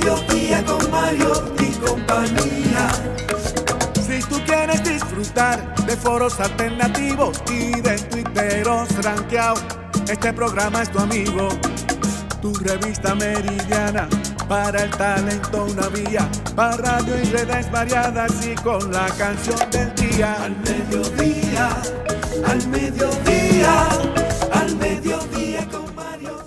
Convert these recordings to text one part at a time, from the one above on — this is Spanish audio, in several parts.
Al mediodía con Mariotti y compañía. Si tú quieres disfrutar de foros alternativos y de tuiteros rankeados, este programa es tu amigo. Tu revista meridiana para el talento una vía, para radio y redes variadas y con la canción del día. Al mediodía, al mediodía, al mediodía con Mario.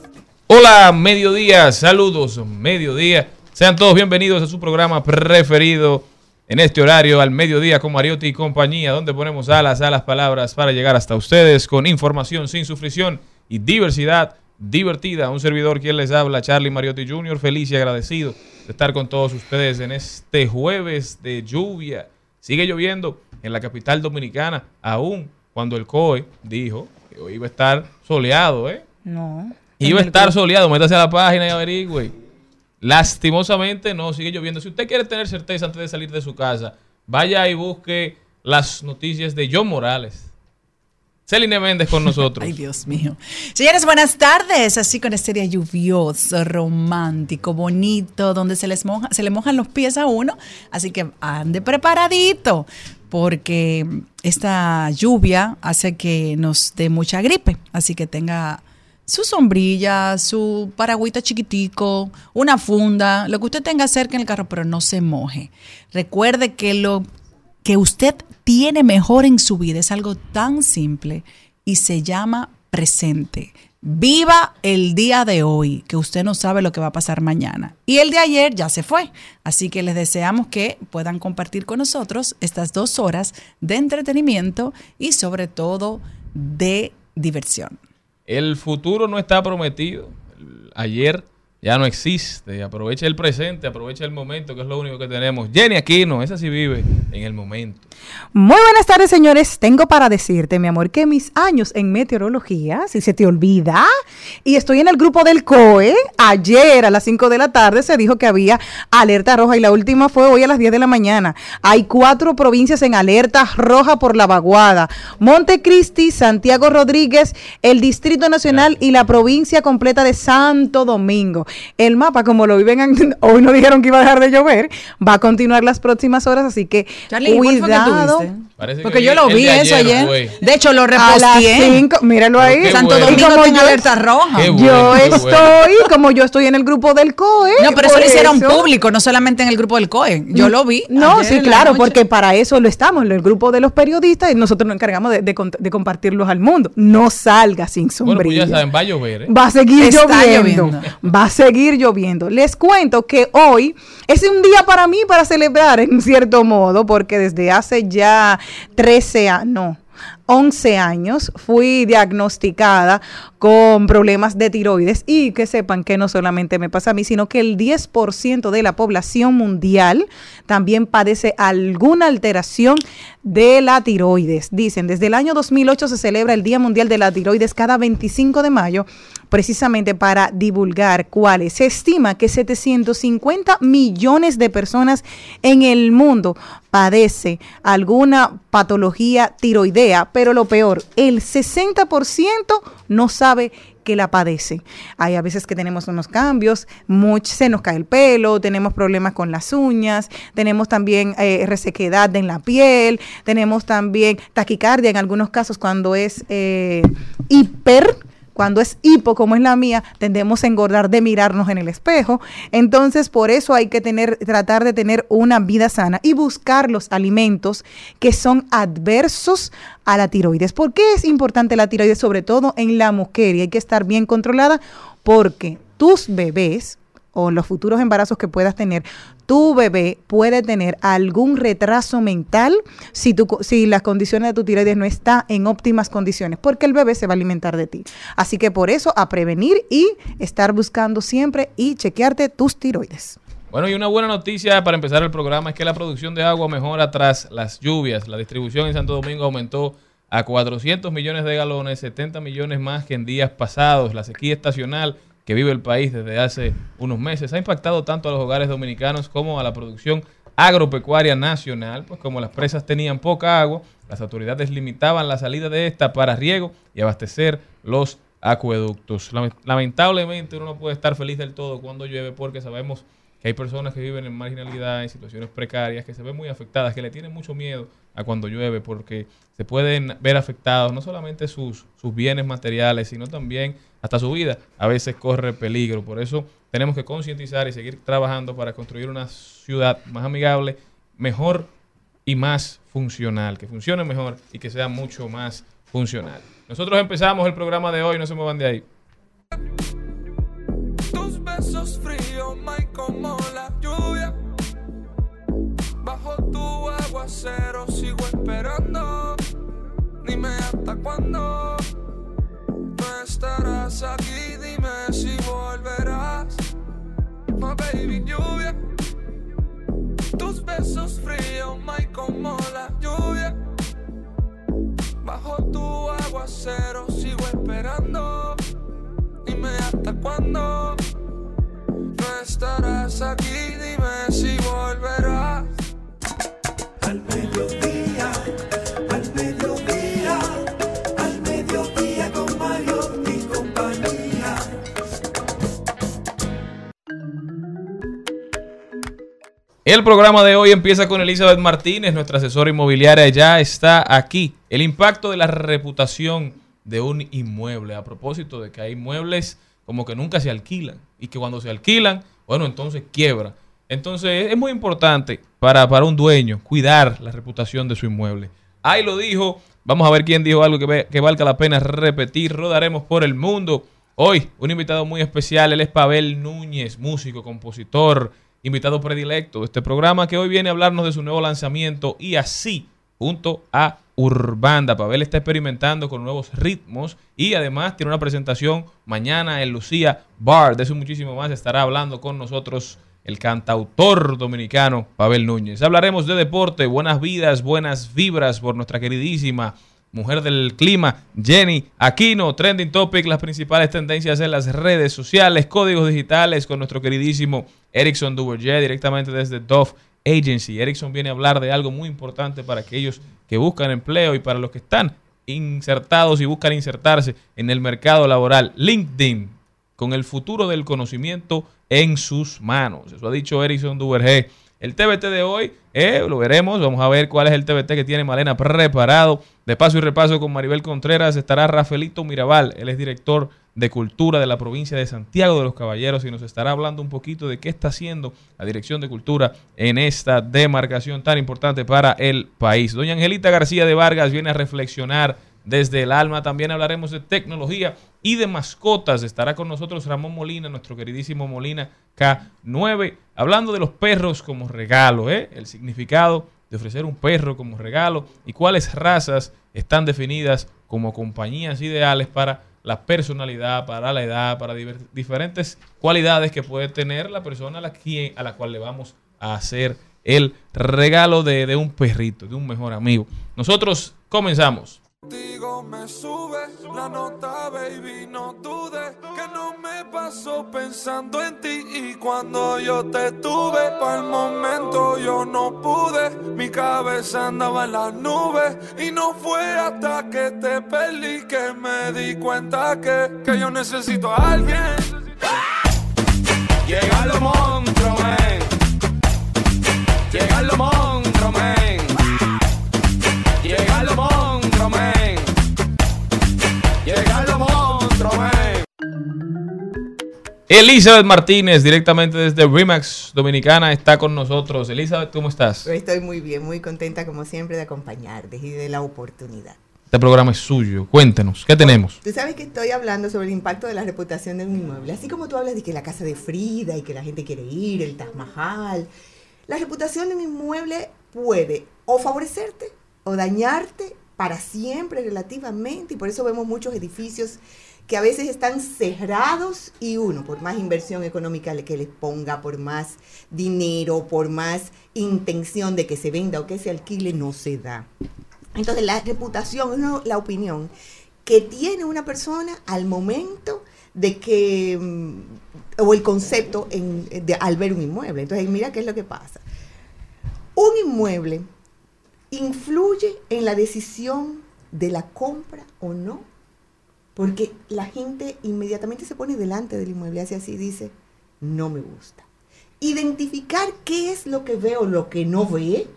Hola, mediodía, saludos, mediodía. Sean todos bienvenidos a su programa preferido en este horario, al mediodía con Mariotti y compañía, donde ponemos alas a las palabras para llegar hasta ustedes con información sin sufrición y diversidad divertida. Un servidor quien les habla, Charlie Mariotti Jr., feliz y agradecido de estar con todos ustedes en este jueves de lluvia. Sigue lloviendo en la capital dominicana, aún cuando el COE dijo que hoy iba a estar soleado, ¿eh? No. Iba a estar soleado, métase a la página y averigüe. Lastimosamente no, sigue lloviendo. Si usted quiere tener certeza antes de salir de su casa, vaya y busque las noticias de John Morales. Celine Méndez con nosotros. Ay, Dios mío. Señores, buenas tardes. Así con este día lluvioso, romántico, bonito, donde se les moja, se le mojan los pies a uno. Así que ande preparadito, porque esta lluvia hace que nos dé mucha gripe. Así que tenga su sombrilla, su paragüita chiquitico, una funda, lo que usted tenga cerca en el carro, pero no se moje. Recuerde que lo que usted tiene mejor en su vida es algo tan simple y se llama presente. Viva el día de hoy, que usted no sabe lo que va a pasar mañana. Y el de ayer ya se fue. Así que les deseamos que puedan compartir con nosotros estas dos horas de entretenimiento y sobre todo de diversión. El futuro no está prometido. Ayer ya no existe. Aprovecha el presente, aprovecha el momento, que es lo único que tenemos. Jenny Aquino, esa sí vive en el momento. Muy buenas tardes, señores. Tengo para decirte, mi amor, que mis años en meteorología, si se te olvida, y estoy en el grupo del COE, ayer a las 5 de la tarde se dijo que había alerta roja y la última fue hoy a las 10 de la mañana. Hay cuatro provincias en alerta roja por la vaguada. Montecristi, Santiago Rodríguez, el Distrito Nacional y la provincia completa de Santo Domingo. El mapa, como lo viven, hoy no dijeron que iba a dejar de llover, va a continuar las próximas horas, así que Charlie, ¿cuál fue que cuidado. Que Porque yo el- lo vi eso ayer. De hecho, lo reposteé. 5, míralo ahí. Qué Santo bueno. Domingo como yo- alerta roja. Qué Yo bueno. estoy, como yo estoy en el grupo del COE. No, pero eso lo hicieron público, no solamente en el grupo del COE. Yo lo vi. No, ayer sí, claro, noche. porque para eso lo estamos, en el grupo de los periodistas, y nosotros nos encargamos de, de cont- de compartirlos al mundo. No salga sin Bueno, pues sombrilla. ya saben, va a llover. ¿eh? Va a seguir Está lloviendo. lloviendo. Va a seguir lloviendo. Les cuento que hoy es un día para mí para celebrar en cierto modo, porque desde hace ya 13 años, no, 11 años fui diagnosticada con problemas de tiroides y que sepan que no solamente me pasa a mí, sino que el 10% de la población mundial también padece alguna alteración de la tiroides. Dicen, desde el año 2008 se celebra el Día Mundial de la Tiroides cada 25 de mayo, precisamente para divulgar cuáles. Se estima que 750 millones de personas en el mundo padece alguna patología tiroidea, pero lo peor, el 60% no sabe que la padece. Hay a veces que tenemos unos cambios, much- se nos cae el pelo, tenemos problemas con las uñas, tenemos también eh, resequedad en la piel, tenemos también taquicardia en algunos casos cuando es eh, hiper cuando es hipo, como es la mía, tendemos a engordar de mirarnos en el espejo. Entonces, por eso hay que tener, tratar de tener una vida sana y buscar los alimentos que son adversos a la tiroides. ¿Por qué es importante la tiroides? Sobre todo en la mujer y hay que estar bien controlada porque tus bebés o los futuros embarazos que puedas tener, tu bebé puede tener algún retraso mental si, tu, si las condiciones de tu tiroides no están en óptimas condiciones, porque el bebé se va a alimentar de ti. Así que por eso a prevenir y estar buscando siempre y chequearte tus tiroides. Bueno, y una buena noticia para empezar el programa es que la producción de agua mejora tras las lluvias. La distribución en Santo Domingo aumentó a 400 millones de galones, 70 millones más que en días pasados. La sequía estacional que vive el país desde hace unos meses ha impactado tanto a los hogares dominicanos como a la producción agropecuaria nacional, pues como las presas tenían poca agua, las autoridades limitaban la salida de esta para riego y abastecer los acueductos. Lamentablemente uno no puede estar feliz del todo cuando llueve porque sabemos que hay personas que viven en marginalidad, en situaciones precarias, que se ven muy afectadas, que le tienen mucho miedo a cuando llueve porque se pueden ver afectados no solamente sus, sus bienes materiales, sino también hasta su vida. A veces corre peligro. Por eso tenemos que concientizar y seguir trabajando para construir una ciudad más amigable, mejor y más funcional, que funcione mejor y que sea mucho más funcional. Nosotros empezamos el programa de hoy, no se muevan de ahí. Tus besos fríos, como la lluvia. Bajo tu aguacero sigo esperando. Hasta aguacero sigo esperando. Dime hasta cuándo no estarás aquí. Dime El programa de hoy empieza con Elizabeth Martínez, nuestra asesora inmobiliaria, ya está aquí. El impacto de la reputación de un inmueble, a propósito de que hay inmuebles como que nunca se alquilan y que cuando se alquilan, bueno, entonces quiebra. Entonces es muy importante para, para un dueño cuidar la reputación de su inmueble. Ahí lo dijo, vamos a ver quién dijo algo que, que valga la pena repetir, rodaremos por el mundo. Hoy, un invitado muy especial, él es Pavel Núñez, músico, compositor, invitado predilecto de este programa que hoy viene a hablarnos de su nuevo lanzamiento y así, junto a Urbanda. Pavel está experimentando con nuevos ritmos y además tiene una presentación mañana en Lucía Bar. De eso muchísimo más estará hablando con nosotros el cantautor dominicano Pavel Núñez. Hablaremos de deporte, buenas vidas, buenas vibras por nuestra queridísima mujer del clima, Jenny Aquino, trending topic, las principales tendencias en las redes sociales, códigos digitales con nuestro queridísimo Erickson Duverger directamente desde Dove Agency. Erickson viene a hablar de algo muy importante para aquellos que buscan empleo y para los que están insertados y buscan insertarse en el mercado laboral. LinkedIn, con el futuro del conocimiento en sus manos. Eso ha dicho Erickson Duverger. El TBT de hoy, eh, lo veremos. Vamos a ver cuál es el TBT que tiene Malena preparado. De paso y repaso con Maribel Contreras estará Rafaelito Mirabal. Él es director de Cultura de la provincia de Santiago de los Caballeros y nos estará hablando un poquito de qué está haciendo la Dirección de Cultura en esta demarcación tan importante para el país. Doña Angelita García de Vargas viene a reflexionar desde el alma. También hablaremos de tecnología y de mascotas. Estará con nosotros Ramón Molina, nuestro queridísimo Molina K9, hablando de los perros como regalo, ¿eh? el significado de ofrecer un perro como regalo y cuáles razas están definidas como compañías ideales para la personalidad, para la edad, para diferentes cualidades que puede tener la persona a la, a la cual le vamos a hacer el regalo de un perrito, de un mejor amigo. Nosotros comenzamos. Contigo me sube la nota, baby, no dudes que no me paso pensando en ti y cuando yo te tuve, para el momento yo no pude, mi cabeza andaba en las nubes y no fue hasta que te perdí que me di cuenta que, que yo necesito a alguien. Elizabeth Martínez, directamente desde Remax Dominicana, está con nosotros. Elizabeth, ¿cómo estás? Estoy muy bien, muy contenta como siempre de acompañarte y de la oportunidad. Este programa es suyo. Cuéntenos, ¿qué tenemos? Tú sabes que estoy hablando sobre el impacto de la reputación de un inmueble. Así como tú hablas de que la casa de Frida y que la gente quiere ir, el Taj Mahal. La reputación de un inmueble puede o favorecerte o dañarte para siempre relativamente. Y por eso vemos muchos edificios que a veces están cerrados y uno, por más inversión económica que les ponga, por más dinero, por más intención de que se venda o que se alquile, no se da. Entonces la reputación no, la opinión que tiene una persona al momento de que, mm, o el concepto de, al ver un inmueble. Entonces mira qué es lo que pasa. Un inmueble influye en la decisión de la compra o no, porque la gente inmediatamente se pone delante del inmueble, hace así, dice, no me gusta. Identificar qué es lo que ve o lo que no ve,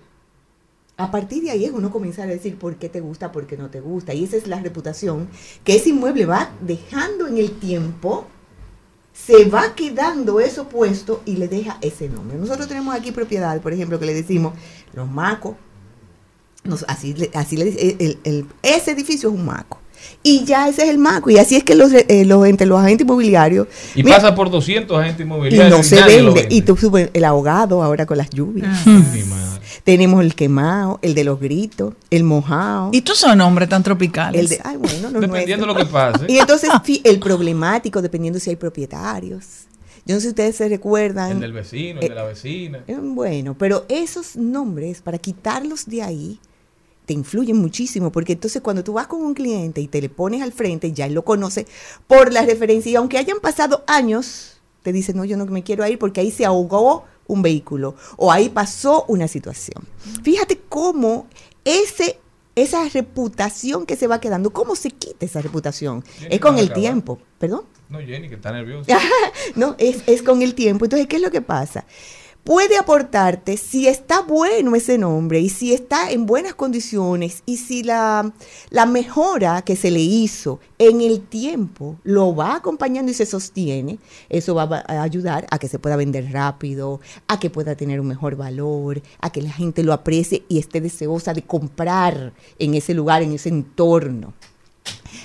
a partir de ahí es uno comenzar a decir por qué te gusta, por qué no te gusta. Y esa es la reputación que ese inmueble va dejando en el tiempo, se va quedando eso puesto y le deja ese nombre. Nosotros tenemos aquí propiedades, por ejemplo, que le decimos los macos. Nos, así, así le ese edificio es un maco. Y ya ese es el maco. Y así es que los, eh, los entre los agentes inmobiliarios. Y Mira, pasa por 200 agentes y inmobiliarios. no se vende. Y tú subes el ahogado ahora con las lluvias. Madre. Tenemos el quemado, el de los gritos, el mojado. Y tú son hombres tan tropicales. El de, ay, bueno, los Dependiendo de lo que pase. Y entonces, el problemático, dependiendo si hay propietarios. Yo no sé si ustedes se recuerdan. El del vecino, el de la vecina. Eh, Bueno, pero esos nombres, para quitarlos de ahí, te influyen muchísimo, porque entonces cuando tú vas con un cliente y te le pones al frente, ya él lo conoce por la referencia, y aunque hayan pasado años, te dice, no, yo no me quiero ir porque ahí se ahogó un vehículo o ahí pasó una situación. Fíjate cómo ese, esa reputación que se va quedando, cómo se quita esa reputación. Es con el acabar. tiempo, perdón. No, Jenny, que está nerviosa. no, es, es con el tiempo. Entonces, ¿qué es lo que pasa? Puede aportarte si está bueno ese nombre y si está en buenas condiciones y si la, la mejora que se le hizo en el tiempo lo va acompañando y se sostiene, eso va a ayudar a que se pueda vender rápido, a que pueda tener un mejor valor, a que la gente lo aprecie y esté deseosa de comprar en ese lugar, en ese entorno.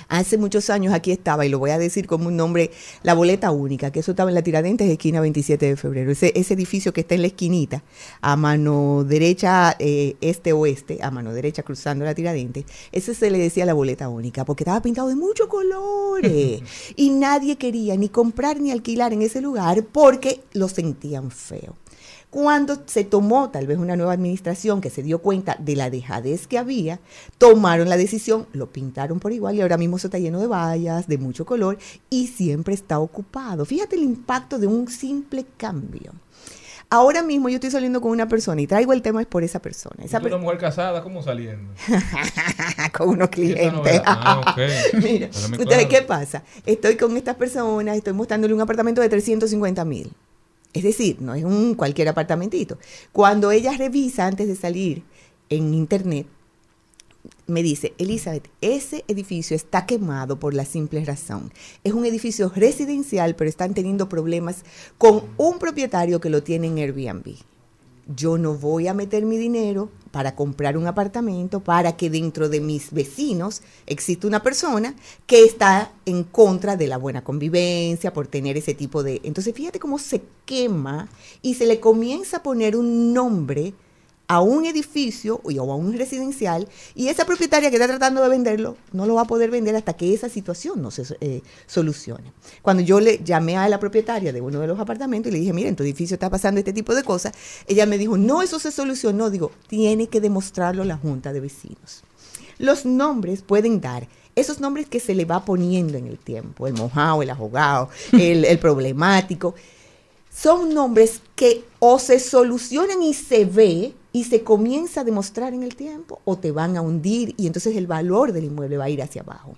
Hace muchos años aquí estaba, y lo voy a decir como un nombre, la boleta única, que eso estaba en la Tiradentes, esquina 27 de febrero. Ese, ese edificio que está en la esquinita, a mano derecha, eh, este-oeste, a mano derecha cruzando la Tiradentes, ese se le decía la boleta única, porque estaba pintado de muchos colores. y nadie quería ni comprar ni alquilar en ese lugar porque lo sentían feo. Cuando se tomó tal vez una nueva administración que se dio cuenta de la dejadez que había, tomaron la decisión, lo pintaron por igual y ahora mismo eso está lleno de vallas, de mucho color y siempre está ocupado. Fíjate el impacto de un simple cambio. Ahora mismo yo estoy saliendo con una persona y traigo el tema es por esa persona. ¿Y Esa tú una mujer casada, ¿cómo saliendo? con unos clientes. Ah, ok. Mira, claro. ¿qué pasa? Estoy con estas personas, estoy mostrándole un apartamento de 350 mil. Es decir, no es un cualquier apartamentito. Cuando ella revisa antes de salir en internet, me dice, Elizabeth, ese edificio está quemado por la simple razón. Es un edificio residencial, pero están teniendo problemas con un propietario que lo tiene en Airbnb. Yo no voy a meter mi dinero para comprar un apartamento para que dentro de mis vecinos exista una persona que está en contra de la buena convivencia por tener ese tipo de... Entonces fíjate cómo se quema y se le comienza a poner un nombre a un edificio o a un residencial y esa propietaria que está tratando de venderlo no lo va a poder vender hasta que esa situación no se eh, solucione. Cuando yo le llamé a la propietaria de uno de los apartamentos y le dije, mira, en tu edificio está pasando este tipo de cosas, ella me dijo, no, eso se solucionó. Digo, tiene que demostrarlo la junta de vecinos. Los nombres pueden dar esos nombres que se le va poniendo en el tiempo, el mojado, el ahogado, el, el problemático son nombres que o se solucionan y se ve y se comienza a demostrar en el tiempo o te van a hundir y entonces el valor del inmueble va a ir hacia abajo.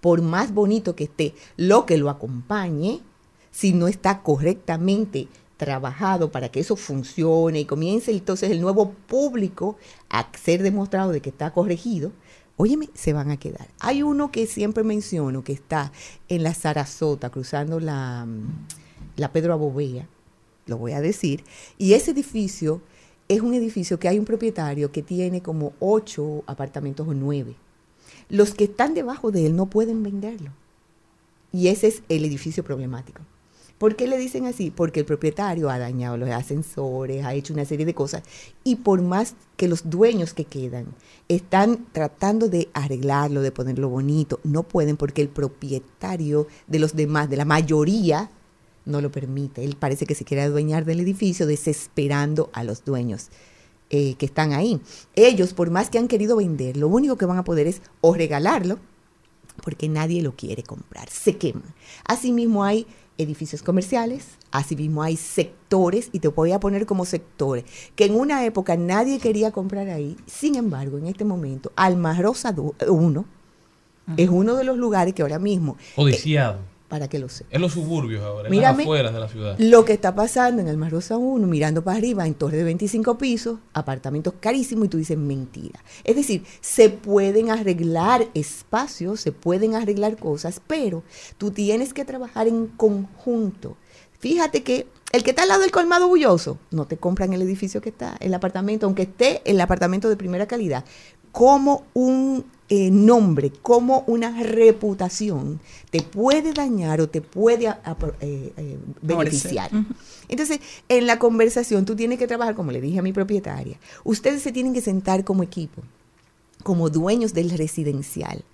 Por más bonito que esté lo que lo acompañe, si no está correctamente trabajado para que eso funcione y comience entonces el nuevo público a ser demostrado de que está corregido, óyeme, se van a quedar. Hay uno que siempre menciono que está en la Sarasota, cruzando la, mm, la Pedro Abovea, lo voy a decir, y ese edificio es un edificio que hay un propietario que tiene como ocho apartamentos o nueve. los que están debajo de él no pueden venderlo. Y ese es el edificio problemático. ¿Por qué le dicen así? Porque el propietario ha dañado los ascensores, ha hecho una serie de cosas y por más que los dueños que quedan están tratando de arreglarlo, de ponerlo bonito, no pueden porque el propietario de los demás, de la mayoría, no lo permite. Él parece que se quiere adueñar del edificio desesperando a los dueños. eh, que están ahí. Ellos, por más que han querido vender, lo único que van a poder es o regalarlo, porque nadie lo quiere comprar, se queman. Asimismo hay edificios comerciales, asimismo hay sectores, y te voy a poner como sectores, que en una época nadie quería comprar ahí, sin embargo, en este momento, Almarosa 1 es uno de los lugares que ahora mismo, Codiciado. Para que lo sepas, En los suburbios ahora, en Mírame. las afueras de la ciudad. lo que está pasando en Almarosa 1, mirando para arriba, en torres de 25 pisos, apartamentos carísimos, y tú dices mentira. Es decir, se pueden arreglar espacios, se pueden arreglar cosas, pero tú tienes que trabajar en conjunto. Fíjate que el que está al lado del colmado bulloso, no te compran el edificio que está, el apartamento, aunque esté el apartamento de primera calidad, como un eh, nombre, como una reputación, te puede dañar o te puede a- a- eh, eh, beneficiar. Entonces, en la conversación tú tienes que trabajar, como le dije a mi propietaria, ustedes se tienen que sentar como equipo, como dueños del residencial,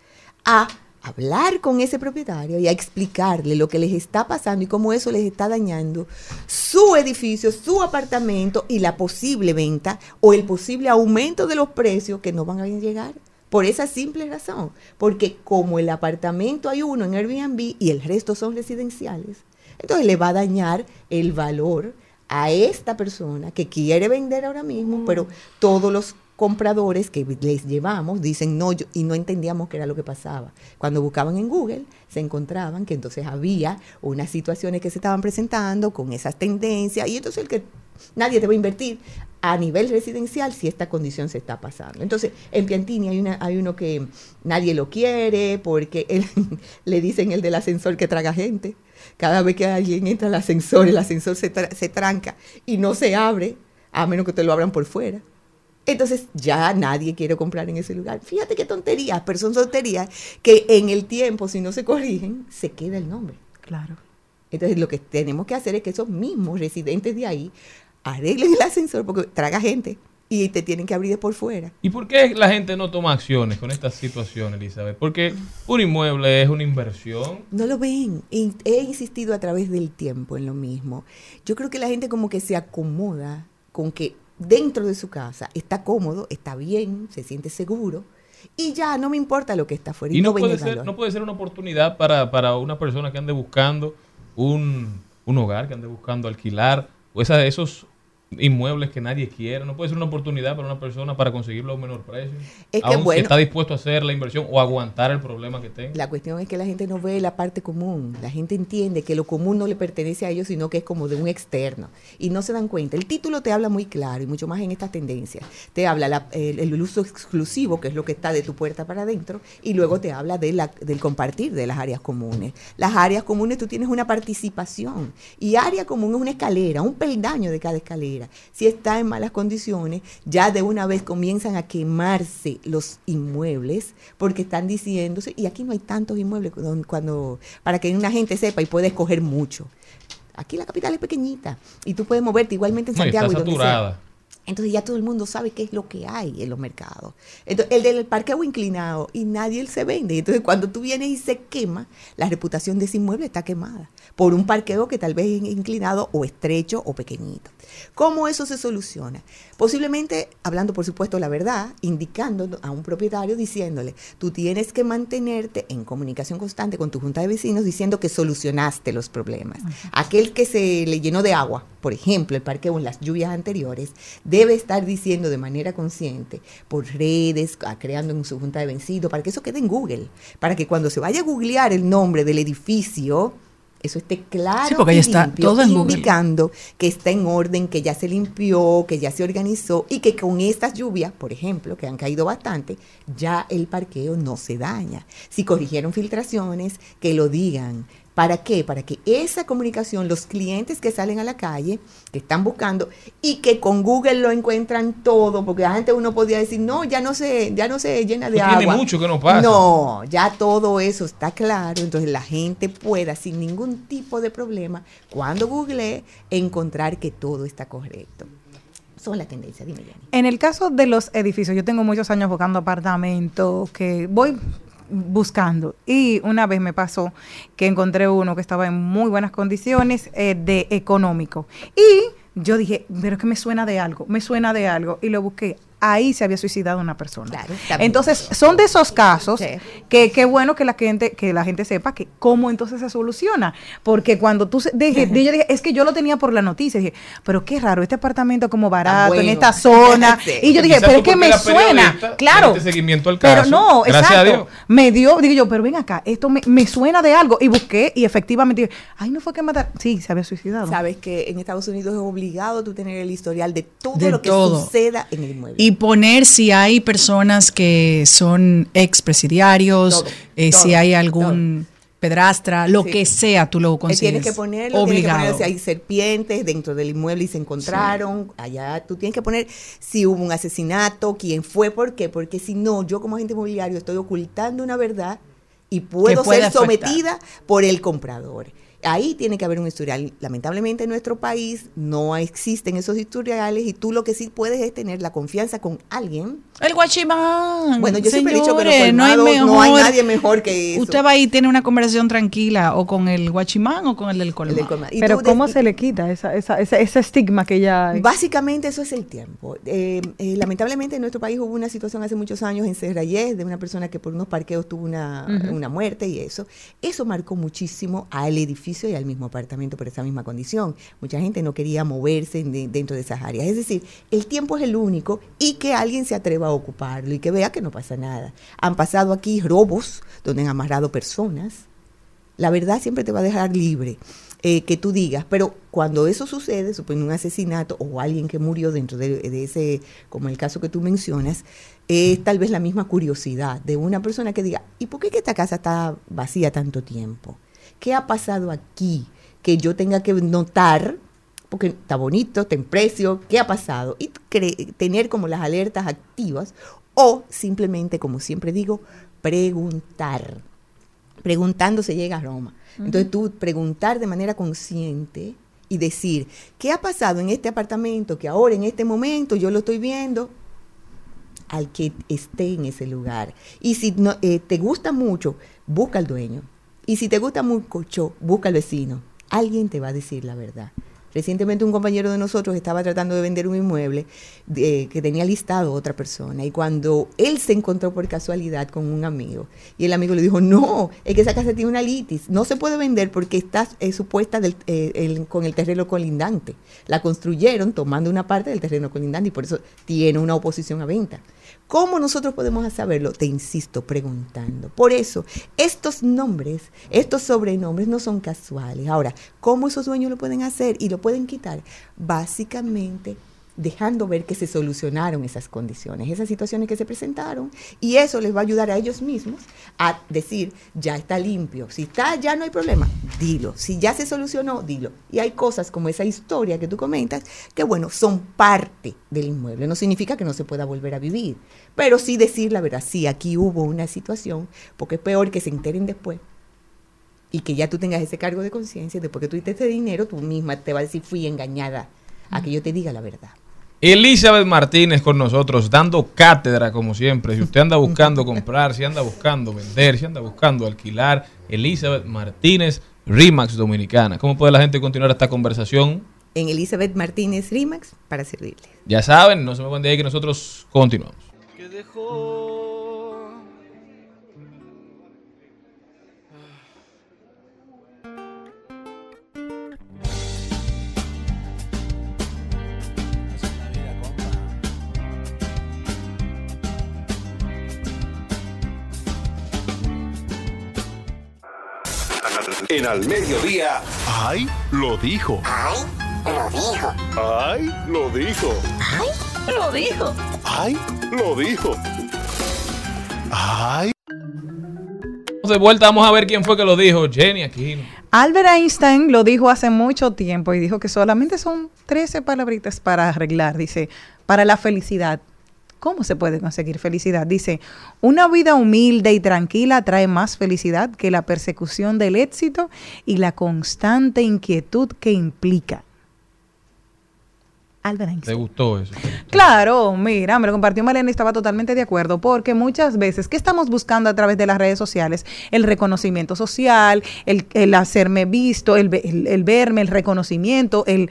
a hablar con ese propietario y a explicarle lo que les está pasando y cómo eso les está dañando su edificio, su apartamento y la posible venta o el posible aumento de los precios que no van a llegar. Por esa simple razón, porque como el apartamento hay uno en Airbnb y el resto son residenciales, entonces le va a dañar el valor a esta persona que quiere vender ahora mismo, pero todos los compradores que les llevamos dicen no yo- y no entendíamos qué era lo que pasaba. Cuando buscaban en Google se encontraban que entonces había unas situaciones que se estaban presentando con esas tendencias y entonces el que nadie te va a invertir a nivel residencial si esta condición se está pasando. Entonces, en Piantini hay, una, hay uno que nadie lo quiere porque él- le dicen el del ascensor que traga gente. Cada vez que alguien entra al ascensor, el ascensor se, tra- se tranca y no se abre, a menos que te lo abran por fuera. Entonces ya nadie quiere comprar en ese lugar. Fíjate qué tonterías, pero son tonterías que en el tiempo, si no se corrigen, se queda el nombre. Claro. Entonces lo que tenemos que hacer es que esos mismos residentes de ahí arreglen el ascensor porque traga gente y te tienen que abrir de por fuera. ¿Y por qué la gente no toma acciones con esta situación, Elizabeth? Porque un inmueble es una inversión. No lo ven. He insistido a través del tiempo en lo mismo. Yo creo que la gente como que se acomoda con que dentro de su casa está cómodo, está bien, se siente seguro y ya no me importa lo que está afuera. Y no, puede ser, no puede ser una oportunidad para, para una persona que ande buscando un, un hogar, que ande buscando alquilar, o esa- esos inmuebles que nadie quiere. No puede ser una oportunidad para una persona para conseguirlo a un menor precio. Es que aun si bueno. está dispuesto a hacer la inversión o aguantar el problema que tenga. La cuestión es que la gente no ve la parte común. La gente entiende que lo común no le pertenece a ellos, sino que es como de un externo. Y no se dan cuenta. El título te habla muy claro y mucho más en estas tendencias. Te habla la- el, el uso exclusivo, que es lo que está de tu puerta para adentro, y luego te habla de la- del compartir de las áreas comunes. Las áreas comunes tú tienes una participación. Y área común es una escalera, un peldaño de cada escalera. Si está en malas condiciones, ya de una vez comienzan a quemarse los inmuebles porque están diciéndose, y aquí no hay tantos inmuebles cuando, cuando- para que una gente sepa y pueda escoger mucho. Aquí la capital es pequeñita y tú puedes moverte igualmente en No, Santiago está y donde sea. Entonces ya todo el mundo sabe qué es lo que hay en los mercados. Entonces, el del parqueo inclinado y nadie se vende. Entonces cuando tú vienes y se quema, la reputación de ese inmueble está quemada por un parqueo que tal vez es inclinado o estrecho o pequeñito. ¿Cómo eso se soluciona? Posiblemente hablando, por supuesto, la verdad, indicando a un propietario diciéndole, tú tienes que mantenerte en comunicación constante con tu junta de vecinos diciendo que solucionaste los problemas. Aquel que se le llenó de agua, por ejemplo, el parqueo en las lluvias anteriores, debe estar diciendo de manera consciente por redes, creando en su junta de vencido, para que eso quede en Google, para que cuando se vaya a googlear el nombre del edificio, eso esté claro Sí, porque y está limpio, todo en Google. indicando que está en orden, que ya se limpió, que ya se organizó y que con estas lluvias, por ejemplo, que han caído bastante, ya el parqueo no se daña. Si corrigieron filtraciones, que lo digan ¿Para qué? Para que esa comunicación, los clientes que salen a la calle, que están buscando y que con Google lo encuentran todo, porque antes uno podía decir, no, ya no se, ya no se llena de agua. tiene mucho que no pasa. No, ya todo eso está claro, entonces la gente pueda sin ningún tipo de problema, cuando googlee, encontrar que todo está correcto. Son las tendencias, dime, Yanni. En el caso de los edificios, yo tengo muchos años buscando apartamentos que voy buscando. Y una vez me pasó que encontré uno que estaba en muy buenas condiciones eh, de económico. Y yo dije, pero es que me suena de algo, me suena de algo y lo busqué. Ahí se había suicidado una persona. Claro, entonces, son de esos casos Sí. que qué bueno que la gente que la gente sepa que cómo entonces se soluciona, porque cuando tú se- dije, yo dije, es que yo lo tenía por la noticia, dije, pero qué raro, este apartamento como barato en esta zona Sí. y yo dije, pero es que me suena, claro. le diste seguimiento al Pero caso. no, Gracias a exacto. Dios. Me dio, digo yo, pero ven acá, esto me, me suena de algo y busqué y efectivamente, dije, ay, no fue que matar, sí, se había suicidado. Sabes que en Estados Unidos es obligado tú tener el historial de todo De lo que todo. suceda en el inmueble. Y poner si hay personas que son expresidiarios, Todo, eh, si todo, hay algún pedrastra, lo Sí. que sea, tú lo Eh, consigues. tienes que ponerlo, tienes que obligado. poner si hay serpientes dentro del inmueble y se encontraron, allá tú tienes que poner si hubo un asesinato, quién fue, por qué, porque si no, yo como agente inmobiliario estoy ocultando una verdad y puedo ser afectar. sometida por el comprador. Ahí tiene que haber un historial. Lamentablemente en nuestro país no existen esos historiales y tú lo que sí puedes es tener la confianza con alguien. El guachimán. Bueno, yo siempre he dicho que los señores, no hay, colmados, no hay mejor. nadie mejor que eso. Usted va ahí y tiene una conversación tranquila o con el guachimán o con el del El colmado. del colmado. Pero ¿cómo de- se le quita esa, esa, ese, ese estigma que ya... Básicamente eso es el tiempo. Eh, eh, lamentablemente en nuestro país hubo una situación hace muchos años en Serrayés de una persona que por unos parqueos tuvo una, una muerte y eso. Eso marcó muchísimo al edificio y al mismo apartamento por esa misma condición. Mucha gente no quería moverse de- dentro de esas áreas. Es decir, el tiempo es el único y que alguien se atreva a ocuparlo y que vea que no pasa nada. Han pasado aquí robos donde han amarrado personas la verdad siempre te va a dejar libre. eh, que tú digas, pero cuando eso sucede, supone un asesinato o alguien que murió dentro de, de ese, como el caso que tú mencionas, es tal vez la misma curiosidad de una persona que diga, ¿y por qué que esta casa está vacía tanto tiempo? ¿Qué ha pasado aquí que yo tenga que notar? Porque está bonito, está en precio, ¿qué ha pasado? Y tener como las alertas activas o simplemente, como siempre digo, preguntar preguntando se llega a Roma. Entonces tú preguntar de manera consciente y decir, ¿qué ha pasado en este apartamento que ahora en este momento yo lo estoy viendo? al que esté en ese lugar. Y si no, eh, te gusta mucho, busca al dueño. Y si te gusta mucho, busca al vecino. Alguien te va a decir la verdad. Recientemente un compañero de nosotros estaba tratando de vender un inmueble que tenía listado otra persona y cuando él se encontró por casualidad con un amigo y el amigo le dijo, no, es que esa casa tiene una litis, no se puede vender porque está eh, supuesta del- eh, con el terreno colindante. La construyeron tomando una parte del terreno colindante y por eso tiene una oposición a venta. ¿Cómo nosotros podemos saberlo? Te insisto, preguntando. Por eso, estos nombres, estos sobrenombres no son casuales. Ahora, ¿cómo esos dueños lo pueden hacer y lo pueden quitar? Básicamente dejando ver que se solucionaron esas condiciones, esas situaciones que se presentaron, y eso les va a ayudar a ellos mismos a decir, ya está limpio, si está, ya no hay problema, dilo, si ya se solucionó, dilo. Y hay cosas como esa historia que tú comentas, que bueno, son parte del inmueble, no significa que no se pueda volver a vivir, pero sí decir la verdad, sí, aquí hubo una situación, porque es peor que se enteren después. Y que ya tú tengas ese cargo de conciencia, después que tú diste ese dinero, tú misma te vas a decir, fui engañada, a que yo te diga la verdad. Elizabeth Martínez con nosotros, dando cátedra como siempre. Si usted anda buscando comprar, si anda buscando vender, si anda buscando alquilar, Elizabeth Martínez, RIMAX Dominicana. ¿Cómo puede la gente continuar esta conversación? En Elizabeth Martínez Rimax para servirles. Ya saben, no se me van de ahí que nosotros continuamos. que dejó. En al mediodía. ¡Ay! Lo dijo. ¡Ay! Lo dijo. ¡Ay! Lo dijo. Lo dijo. ¡Ay! Lo dijo. ¡Ay! De vuelta, vamos a ver quién fue que lo dijo. Jenny Aquino. Albert Einstein lo dijo hace mucho tiempo y dijo que solamente son 13 palabritas para arreglar. Dice, para la felicidad. ¿Cómo se puede conseguir felicidad? Dice, una vida humilde y tranquila trae más felicidad que la persecución del éxito y la constante inquietud que implica. Albert ¿Te gustó eso? Claro, mira, me lo compartió Malena y estaba totalmente de acuerdo, porque muchas veces, ¿qué estamos buscando a través de las redes sociales? El reconocimiento social, el, el hacerme visto, el, el- el verme, el reconocimiento, el,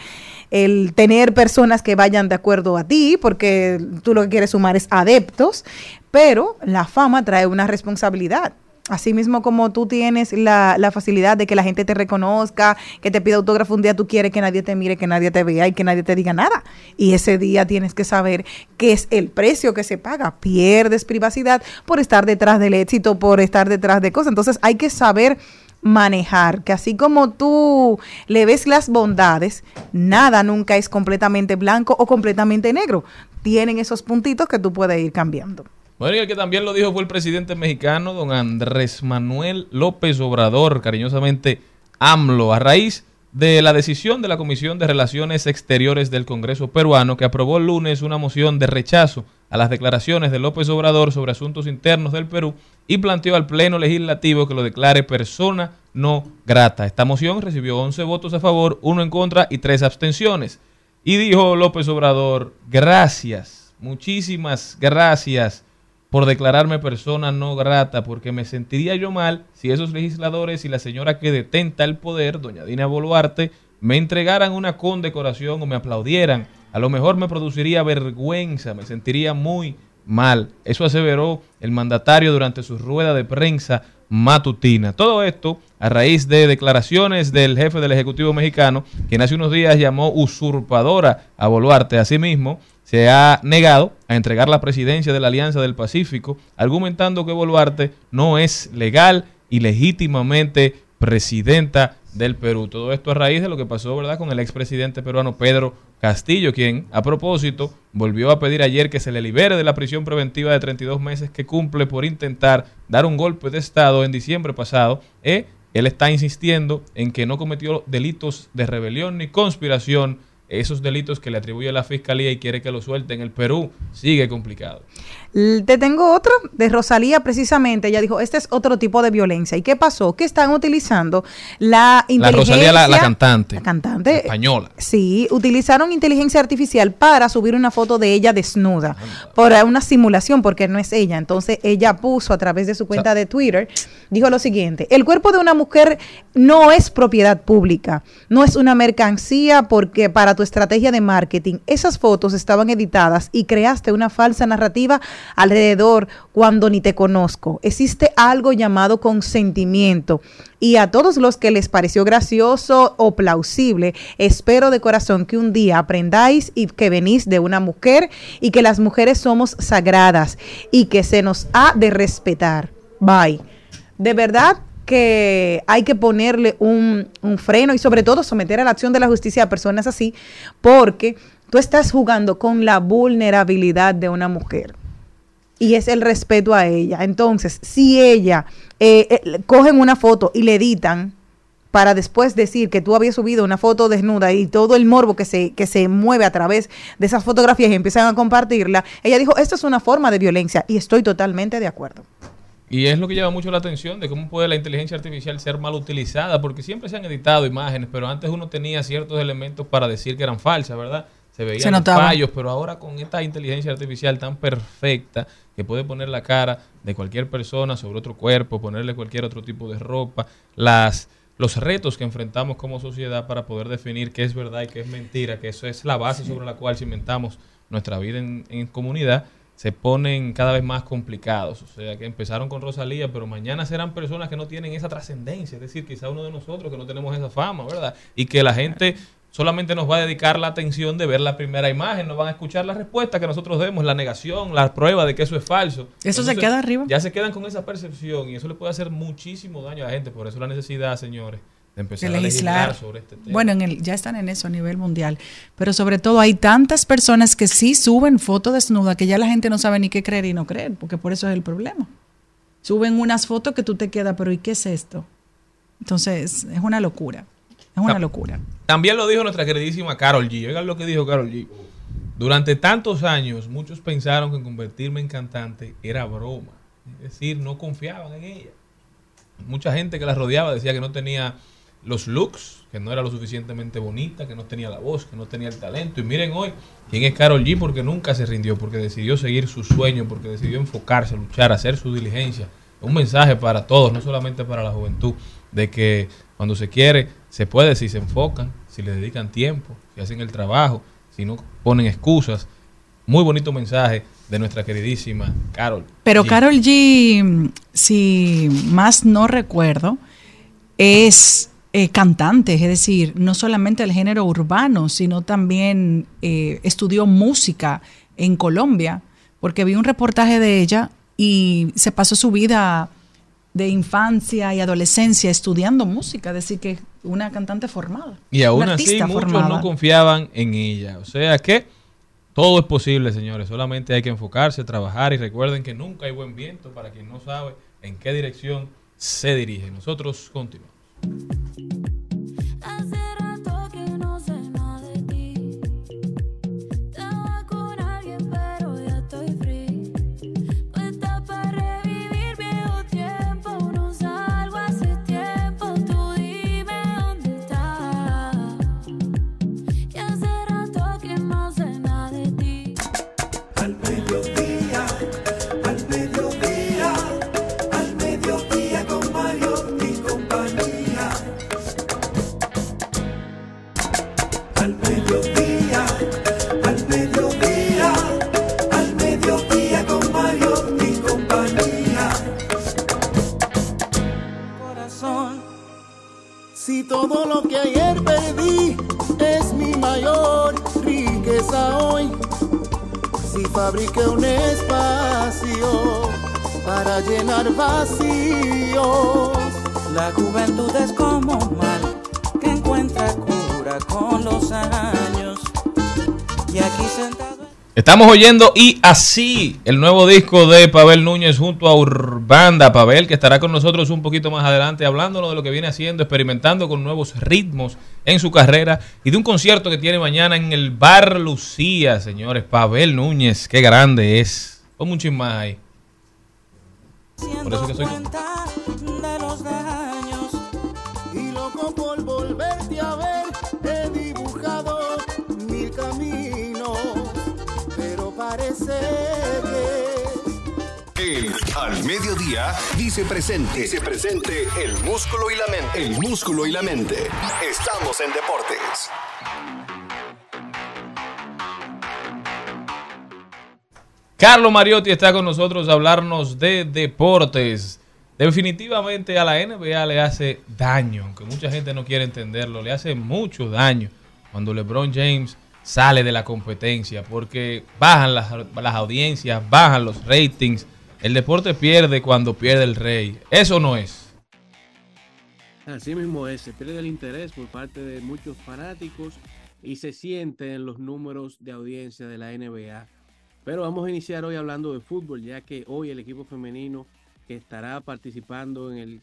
el tener personas que vayan de acuerdo a ti, porque tú lo que quieres sumar es adeptos, pero la fama trae una responsabilidad. Así mismo como tú tienes la, la facilidad de que la gente te reconozca, que te pida autógrafo un día, tú quieres que nadie te mire, que nadie te vea y que nadie te diga nada. Y ese día tienes que saber qué es el precio que se paga. Pierdes privacidad por estar detrás del éxito, por estar detrás de cosas. Entonces hay que saber manejar, que así como tú le ves las bondades, nada nunca es completamente blanco o completamente negro. Tienen esos puntitos que tú puedes ir cambiando. Bueno, y el que también lo dijo fue el presidente mexicano, don Andrés Manuel López Obrador, cariñosamente AMLO, a raíz de la decisión de la Comisión de Relaciones Exteriores del Congreso peruano, que aprobó el lunes una moción de rechazo a las declaraciones de López Obrador sobre asuntos internos del Perú y planteó al Pleno Legislativo que lo declare persona no grata. Esta moción recibió 11 votos a favor, uno en contra y tres abstenciones. Y dijo López Obrador, gracias, muchísimas gracias por declararme persona no grata, porque me sentiría yo mal si esos legisladores y la señora que detenta el poder, doña Dina Boluarte, me entregaran una condecoración o me aplaudieran. A lo mejor me produciría vergüenza, me sentiría muy mal. Eso aseveró el mandatario durante su rueda de prensa matutina. Todo esto a raíz de declaraciones del jefe del Ejecutivo mexicano, quien hace unos días llamó usurpadora a Boluarte. Asimismo, se ha negado a entregar la presidencia de la Alianza del Pacífico, argumentando que Boluarte no es legal y legítimamente presidenta del Perú. Todo esto a raíz de lo que pasó, ¿verdad?, con el expresidente peruano Pedro Castillo, quien, a propósito, volvió a pedir ayer que se le libere de la prisión preventiva de 32 meses que cumple por intentar dar un golpe de Estado en diciembre pasado. Eh, él está insistiendo en que no cometió delitos de rebelión ni conspiración. Esos delitos que le atribuye la fiscalía y quiere que lo suelten. El Perú sigue complicado. Te tengo otro de Rosalía, precisamente. Ella dijo: Este es otro tipo de violencia. ¿Y qué pasó? Que están utilizando la La inteligencia. Rosalía, la, la cantante. La cantante. Española. Sí, utilizaron inteligencia artificial para subir una foto de ella desnuda por una simulación, porque no es ella. Entonces ella puso a través de su cuenta de Twitter, dijo lo siguiente, el cuerpo de una mujer no es propiedad pública, no es una mercancía porque para tu estrategia de marketing esas fotos estaban editadas y creaste una falsa narrativa alrededor cuando ni te conozco. Existe algo llamado consentimiento y a todos los que les pareció gracioso o plausible, espero de corazón que un día aprendáis y que venís de una mujer y que las mujeres somos sagradas y que se nos ha de respetar. Bye. De verdad que hay que ponerle un, un freno y sobre todo someter a la acción de la justicia a personas así, porque tú estás jugando con la vulnerabilidad de una mujer y es el respeto a ella. Entonces, si ella eh, eh, cogen una foto y le editan para después decir que tú habías subido una foto desnuda y todo el morbo que se, que se mueve a través de esas fotografías y empiezan a compartirla, ella dijo, esto es una forma de violencia y estoy totalmente de acuerdo. Y es lo que llama mucho la atención de cómo puede la inteligencia artificial ser mal utilizada, porque siempre se han editado imágenes, pero antes uno tenía ciertos elementos para decir que eran falsas, ¿verdad? Se veían Se los fallos, pero ahora con esta inteligencia artificial tan perfecta que puede poner la cara de cualquier persona sobre otro cuerpo, ponerle cualquier otro tipo de ropa, las los retos que enfrentamos como sociedad para poder definir qué es verdad y qué es mentira, que eso es la base sobre la cual cimentamos nuestra vida en, en comunidad, se ponen cada vez más complicados. O sea, que empezaron con Rosalía, pero mañana serán personas que no tienen esa trascendencia. Es decir, quizá uno de nosotros que no tenemos esa fama, ¿verdad? Y que la gente solamente nos va a dedicar la atención de ver la primera imagen, no van a escuchar la respuesta que nosotros demos, la negación, la prueba de que eso es falso. Eso se queda arriba. Ya se quedan con esa percepción y eso le puede hacer muchísimo daño a la gente. Por eso la necesidad, señores, de empezar de a legislar sobre este tema. Bueno, en el, ya están en eso a nivel mundial. Pero sobre todo hay tantas personas que sí suben fotos desnudas que ya la gente no sabe ni qué creer y no creer, porque por eso es el problema. Suben unas fotos que tú te quedas, pero ¿y qué es esto? Entonces, es una locura. Es una locura. También lo dijo nuestra queridísima Carol G. Oigan lo que dijo Carol G. Durante tantos años, muchos pensaron que convertirme en cantante era broma. Es decir, no confiaban en ella. Mucha gente que la rodeaba decía que no tenía los looks, que no era lo suficientemente bonita, que no tenía la voz, que no tenía el talento. Y miren hoy quién es Carol G, porque nunca se rindió, porque decidió seguir su sueño, porque decidió enfocarse, luchar, hacer su diligencia. Un mensaje para todos, no solamente para la juventud, de que cuando se quiere, se puede si se enfocan, si le dedican tiempo, si hacen el trabajo, si no ponen excusas. Muy bonito mensaje de nuestra queridísima Carol. Pero G. Carol G, si más no recuerdo, es eh, cantante, es decir, no solamente el género urbano, sino también eh, estudió música en Colombia, porque vi un reportaje de ella y se pasó su vida de infancia y adolescencia estudiando música, decir, que una cantante formada. Y aún así muchos formada. no confiaban en ella. O sea que todo es posible, señores. Solamente hay que enfocarse, trabajar y recuerden que nunca hay buen viento para quien no sabe en qué dirección se dirige. Nosotros continuamos. Estamos oyendo y así el nuevo disco de Pavel Núñez junto a Urbanda. Pavel que estará con nosotros un poquito más adelante hablándonos de lo que viene haciendo, experimentando con nuevos ritmos en su carrera y de un concierto que tiene mañana en el Bar Lucía, señores. Pavel Núñez, qué grande es. Pon un chin ahí. Por eso que soy... Mediodía dice presente. Dice presente el músculo y la mente. El músculo y la mente. Estamos en deportes. Carlos Mariotti está con nosotros a hablarnos de deportes. Definitivamente a la NBA le hace daño, aunque mucha gente no quiere entenderlo, le hace mucho daño cuando LeBron James sale de la competencia, porque bajan las, las audiencias, bajan los ratings. El deporte pierde cuando pierde el rey. Eso no es. Así mismo es, se pierde el interés por parte de muchos fanáticos y se siente en los números de audiencia de la NBA. Pero vamos a iniciar hoy hablando de fútbol, ya que hoy el equipo femenino que estará participando en el,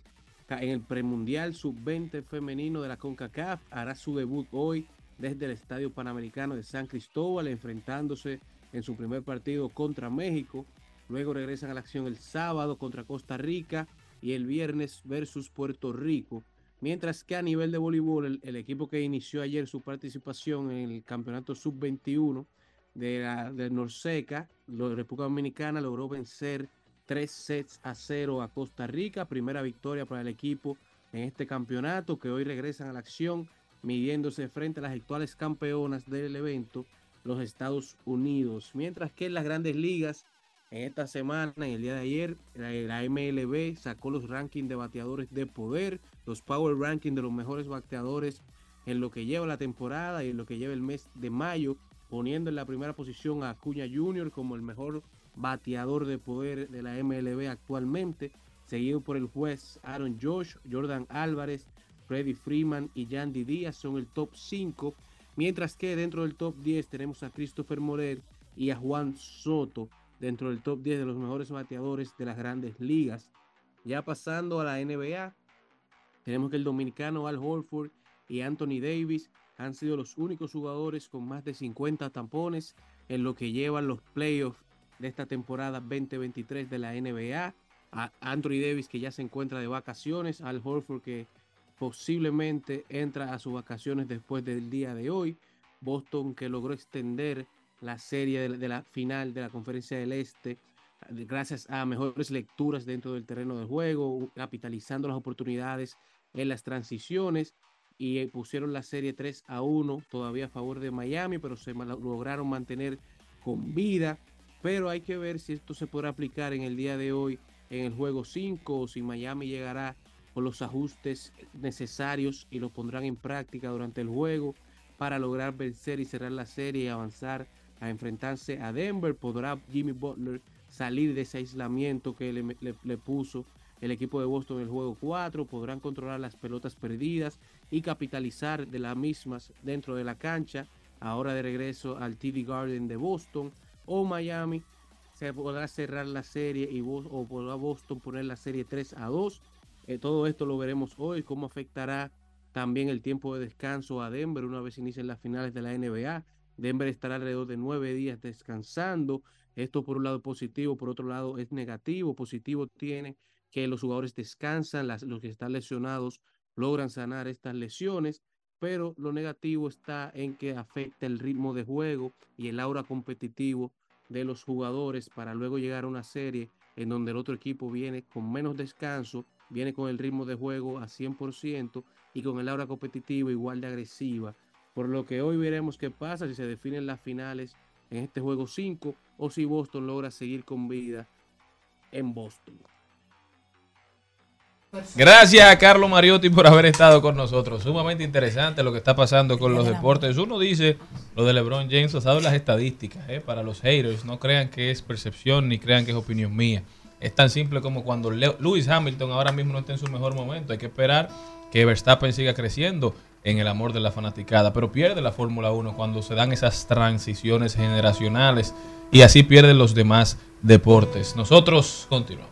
en el premundial sub-20 femenino de la CONCACAF hará su debut hoy desde el Estadio Panamericano de San Cristóbal, enfrentándose en su primer partido contra México. Luego regresan a la acción el sábado contra Costa Rica y el viernes versus Puerto Rico. Mientras que a nivel de voleibol, el, equipo que inició ayer su participación en el campeonato sub-21 de, la, de Norseca, la República Dominicana, logró vencer tres sets a cero a Costa Rica. Primera victoria para el equipo en este campeonato que hoy regresan a la acción midiéndose frente a las actuales campeonas del evento, los Estados Unidos. Mientras que en las grandes ligas, en esta semana, en el día de ayer, la, MLB sacó los rankings de bateadores de poder, los Power Rankings de los mejores bateadores en lo que lleva la temporada y en lo que lleva el mes de mayo, poniendo en la primera posición a Acuña Jr. como el mejor bateador de poder de la MLB actualmente, seguido por el juez Aaron Josh, Jordan Álvarez, Freddy Freeman y Yandy Díaz son el top 5, mientras que dentro del top 10 tenemos a Christopher Morel y a Juan Soto dentro del top 10 de los mejores bateadores de las grandes ligas. Ya pasando a la NBA, Tenemos que el dominicano Al Horford y Anthony Davis han sido los únicos jugadores con más de 50 tampones en lo que llevan los playoffs de esta temporada 2023 de la NBA. A Anthony Davis que ya se encuentra de vacaciones, Al Horford que posiblemente entra a sus vacaciones después del día de hoy. Boston que logró extender la serie de, de la final de la conferencia del Este gracias a mejores lecturas dentro del terreno de juego, capitalizando las oportunidades en las transiciones y eh, pusieron la serie 3 a 1 todavía a favor de Miami, pero se lograron mantener con vida. Pero hay que ver si esto se podrá aplicar en el día de hoy en el juego 5 o si Miami llegará con los ajustes necesarios y los pondrán en práctica durante el juego para lograr vencer y cerrar la serie y avanzar a enfrentarse a Denver. ¿Podrá Jimmy Butler salir de ese aislamiento que le, le- puso el equipo de Boston en el juego 4? ¿Podrán controlar las pelotas perdidas y capitalizar de las mismas dentro de la cancha? Ahora de regreso al TD Garden de Boston o Miami se podrá cerrar la serie y o podrá Boston poner la serie 3 a 2. Eh, todo esto lo veremos hoy, cómo afectará también el tiempo de descanso a Denver una vez inicien las finales de la NBA. Denver estará alrededor de nueve días descansando. Esto por un lado positivo, por otro lado es negativo. Positivo tiene que los jugadores descansan, las- los que están lesionados logran sanar estas lesiones, pero lo negativo está en que afecta el ritmo de juego y el aura competitivo de los jugadores para luego llegar a una serie en donde el otro equipo viene con menos descanso, viene con el ritmo de juego a 100% y con el aura competitiva igual de agresiva. Por lo que hoy veremos qué pasa si se definen las finales en este juego 5 o si Boston logra seguir con vida en Boston. Gracias a Carlos Mariotti por haber estado con nosotros. Sumamente interesante lo que está pasando con los deportes. Uno dice lo de LeBron James, en las estadísticas, ¿eh? para los haters. No crean que es percepción ni crean que es opinión mía. Es tan simple como cuando Lewis Hamilton ahora mismo no está en su mejor momento. Hay que esperar que Verstappen siga creciendo en el amor de la fanaticada. Pero pierde la Fórmula 1 cuando se dan esas transiciones generacionales y así pierden los demás deportes. Nosotros continuamos.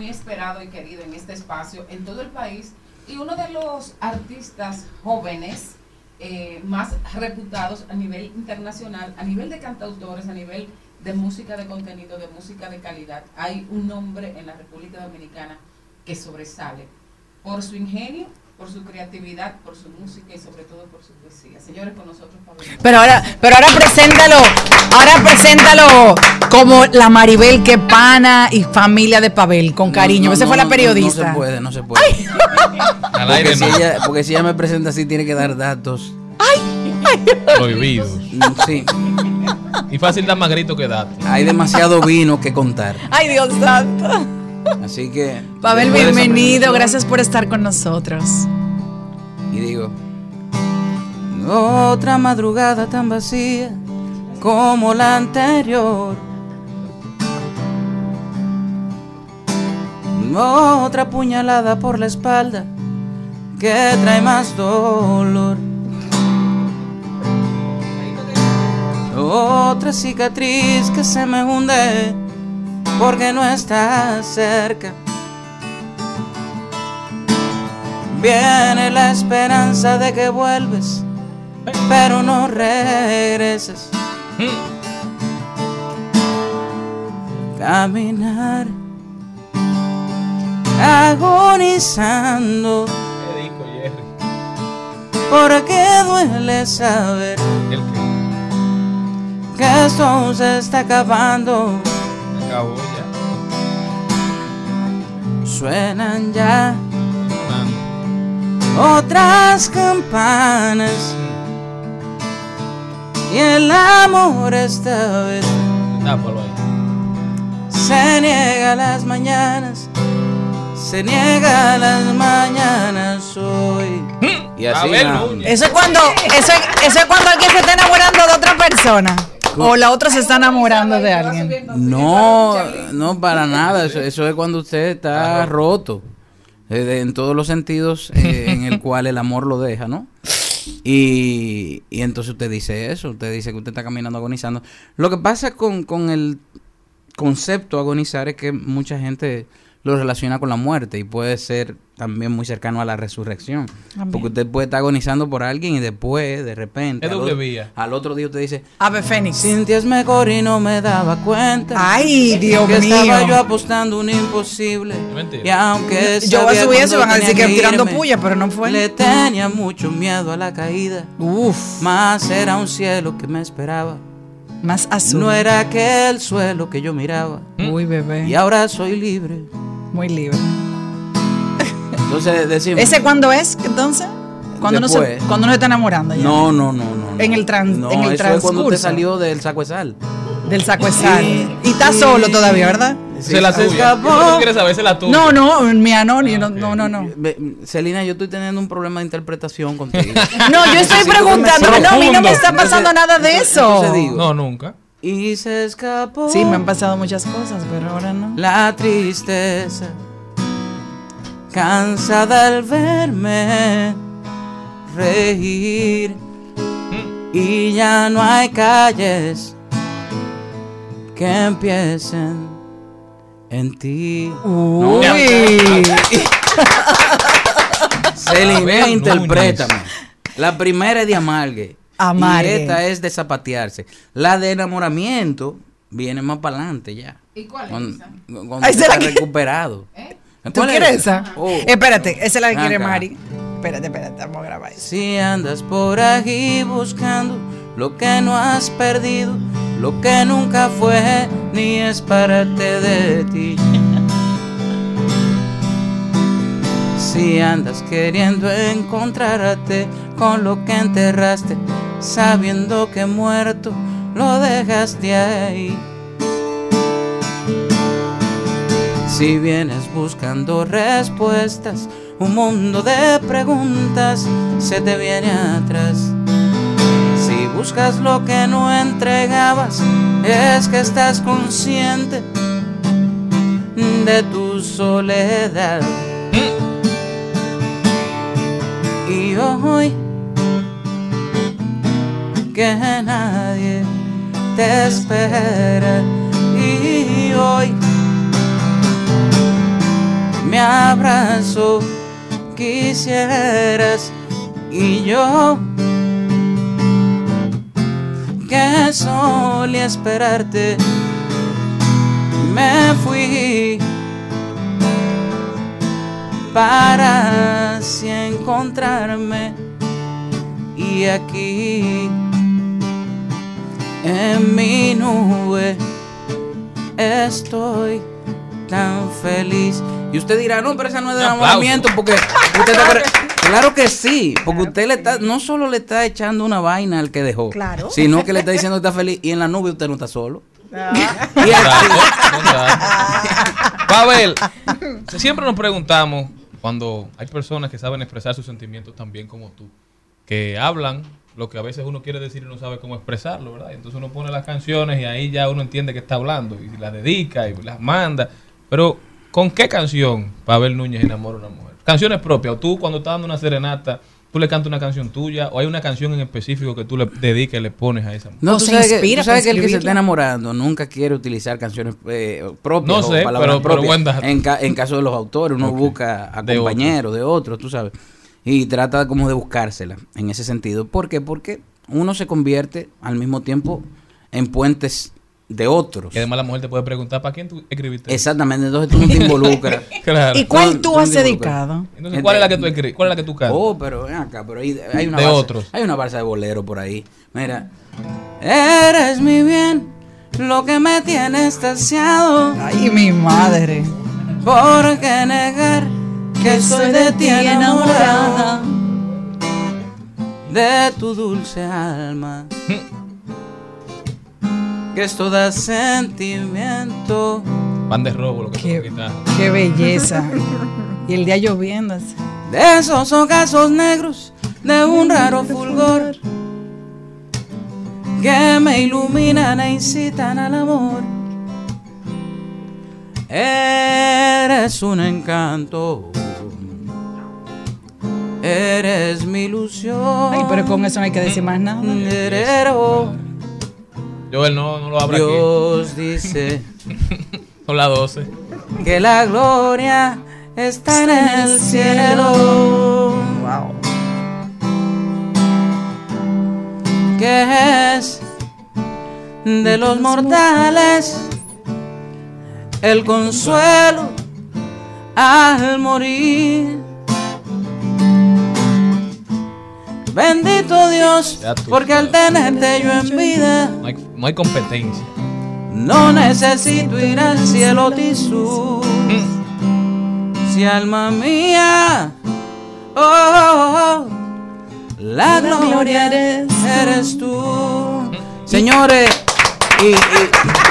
Muy esperado y querido en este espacio en todo el país y uno de los artistas jóvenes eh, más reputados a nivel internacional, a nivel de cantautores, a nivel de música de contenido, de música de calidad. Hay un nombre en la República Dominicana que sobresale por su ingenio, por su creatividad, por su música y sobre todo por su poesía. Señores, con nosotros Pablo. Pero ahora, pero ahora preséntalo, ahora preséntalo como la Maribel que pana y familia de Pavel, con cariño. No, Esa no, fue la periodista. No, se puede, no se puede. Al porque, aire si no. ella, porque si ella me presenta así, tiene que dar datos. Prohibidos. Mm, Sí. Y fácil dar más grito que datos. Hay demasiado vino que contar. Ay, Dios santo. Así que. Pavel, bienvenido, gracias por estar con nosotros. Y digo. Otra madrugada tan vacía como la anterior. Otra puñalada por la espalda que trae más dolor. Otra cicatriz que se me hunde porque no está cerca. Viene la esperanza de que vuelves, pero no regreses. Caminar agonizando. Porque duele saber que esto se está acabando. Acabó. Suenan ya otras campanas y el amor esta vez ahí. se niega a las mañanas, se niega a las mañanas hoy. Y así. Núñez. Eso es cuando, eso es, eso es cuando alguien se está enamorando de otra persona. O la otra se está enamorando de alguien. No, no para nada. Eso, eso es cuando usted está roto. eh, en todos los sentidos eh, en el cual el amor lo deja, ¿no? Y, y entonces usted dice eso, usted dice que usted está caminando agonizando. Lo que pasa con, con el concepto agonizar es que mucha gente lo relaciona con la muerte y puede ser también muy cercano a la resurrección. También. Porque usted puede estar agonizando por alguien y después, de repente, Es al doble otro- al otro día usted dice, Ave Fénix. Cintia es mejor y no me daba cuenta. Ay, Dios que mío. estaba yo apostando un imposible. Mentira. Y aunque Yo voy a subir eso y van a decir que tirando irme, puya, pero no fue. Le tenía mucho miedo a la caída. Uf, Más era un cielo que me esperaba. más azul. No era aquel suelo que yo miraba. Uy, Y bebé. ahora soy libre. Muy libre. Entonces decimos. ¿Ese cuándo es, entonces? Cuando no se, cuando no se está enamorando ya. No, no, no, no. no. En el trans- No, en el eso es cuando usted transcurso. salió del saco de sal. Del saco de sal. Sí, y está sí. solo todavía, ¿verdad? Se la se escapó. Tú quieres saber, es la tuya. No, no, mía no, ni- no, no, no, no. Ve, Celina, yo estoy teniendo un problema de interpretación contigo. No, yo estoy preguntando, no, a mí no me está pasando nada de eso. entonces digo, No, nunca. Y se escapó. Sí, me han pasado muchas cosas, pero ahora no. La tristeza, cansada al verme reír. Y ya no hay calles que empiecen en ti. Uy. Celina, interprétame. La primera es de amargue. Amargue. Y esta es de zapatearse. La de enamoramiento viene más para adelante ya. ¿Y cuál es Cuando, esa? cuando Ay, usted ¿se la está recuperado. ¿Tú ¿Cuál es quieres esa? Oh. Espérate, esa es la que quiere. Mari. Espérate, espérate, vamos a grabar eso. Si andas por aquí buscando lo que no has perdido, lo que nunca fue ni es parte de ti. Si andas queriendo encontrarte con lo que enterraste, sabiendo que muerto lo dejaste ahí. Si vienes buscando respuestas, un mundo de preguntas se te viene atrás. Si buscas lo que no entregabas, es que estás consciente de tu soledad. Y hoy que nadie te espera y hoy me abrazo quisieras y yo que solía esperarte me fui para así encontrarme y aquí en mi nube estoy tan feliz. Y usted dirá, no, pero esa no es de enamoramiento, porque usted está Claro que sí, porque usted le está, no solo le está echando una vaina al que dejó, Claro. sino que le está diciendo que está feliz y en la nube usted no está solo. Un dato. Pavel, siempre nos preguntamos cuando hay personas que saben expresar sus sentimientos tan bien como tú, que hablan lo que a veces uno quiere decir y no sabe cómo expresarlo, ¿verdad? Entonces uno pone las canciones y ahí ya uno entiende que está hablando y las dedica y las manda. Pero, ¿con qué canción Pavel Núñez enamora a una mujer? Canciones propias. O tú cuando estás dando una serenata, tú le cantas una canción tuya o hay una canción en específico que tú le dedicas y le pones a esa mujer. No, O tú se sabes, que, inspira tú sabes que el que se está enamorando nunca quiere utilizar canciones eh, propias No o sé, palabras pero- pero propias. en, ca- en caso de los autores, uno busca a De compañeros, de otros, tú sabes. Y trata como de buscársela en ese sentido. ¿Por qué? Porque uno se convierte al mismo tiempo en puentes de otros. Y además la mujer te puede preguntar, ¿para quién tú escribiste? Exactamente, entonces tú no te involucras. Claro. ¿Y cuál tú has dedicado? Entonces, ¿cuál es la que tú escribes? ¿Cuál es la que tú cantas? Oh, pero ven acá, pero hay, hay una De otros. Hay una balsa de bolero por ahí. Mira. Eres mi bien, lo que me tiene estasiado. Ay, mi madre. ¿Por qué negar que estoy de ti enamorada? De tu dulce alma. Que es toda sentimiento. Van de robo lo que Qué-. Qué belleza. Y el día lloviendo. así. De esos ocasos negros de un raro fulgor que me iluminan e incitan al amor. Eres un encanto. Eres mi ilusión. Ay, pero con eso no hay que decir más nada. Joel no, no lo abra aquí. Dios dice Son las 12. que la gloria está en el cielo. Que es de los mortales el consuelo al morir. Bendito Dios, porque al tenerte yo en vida. No hay, competencia. No necesito ir al cielo tisú. Si alma mía, oh, oh, oh, la gloria eres tú. Señores, y, y,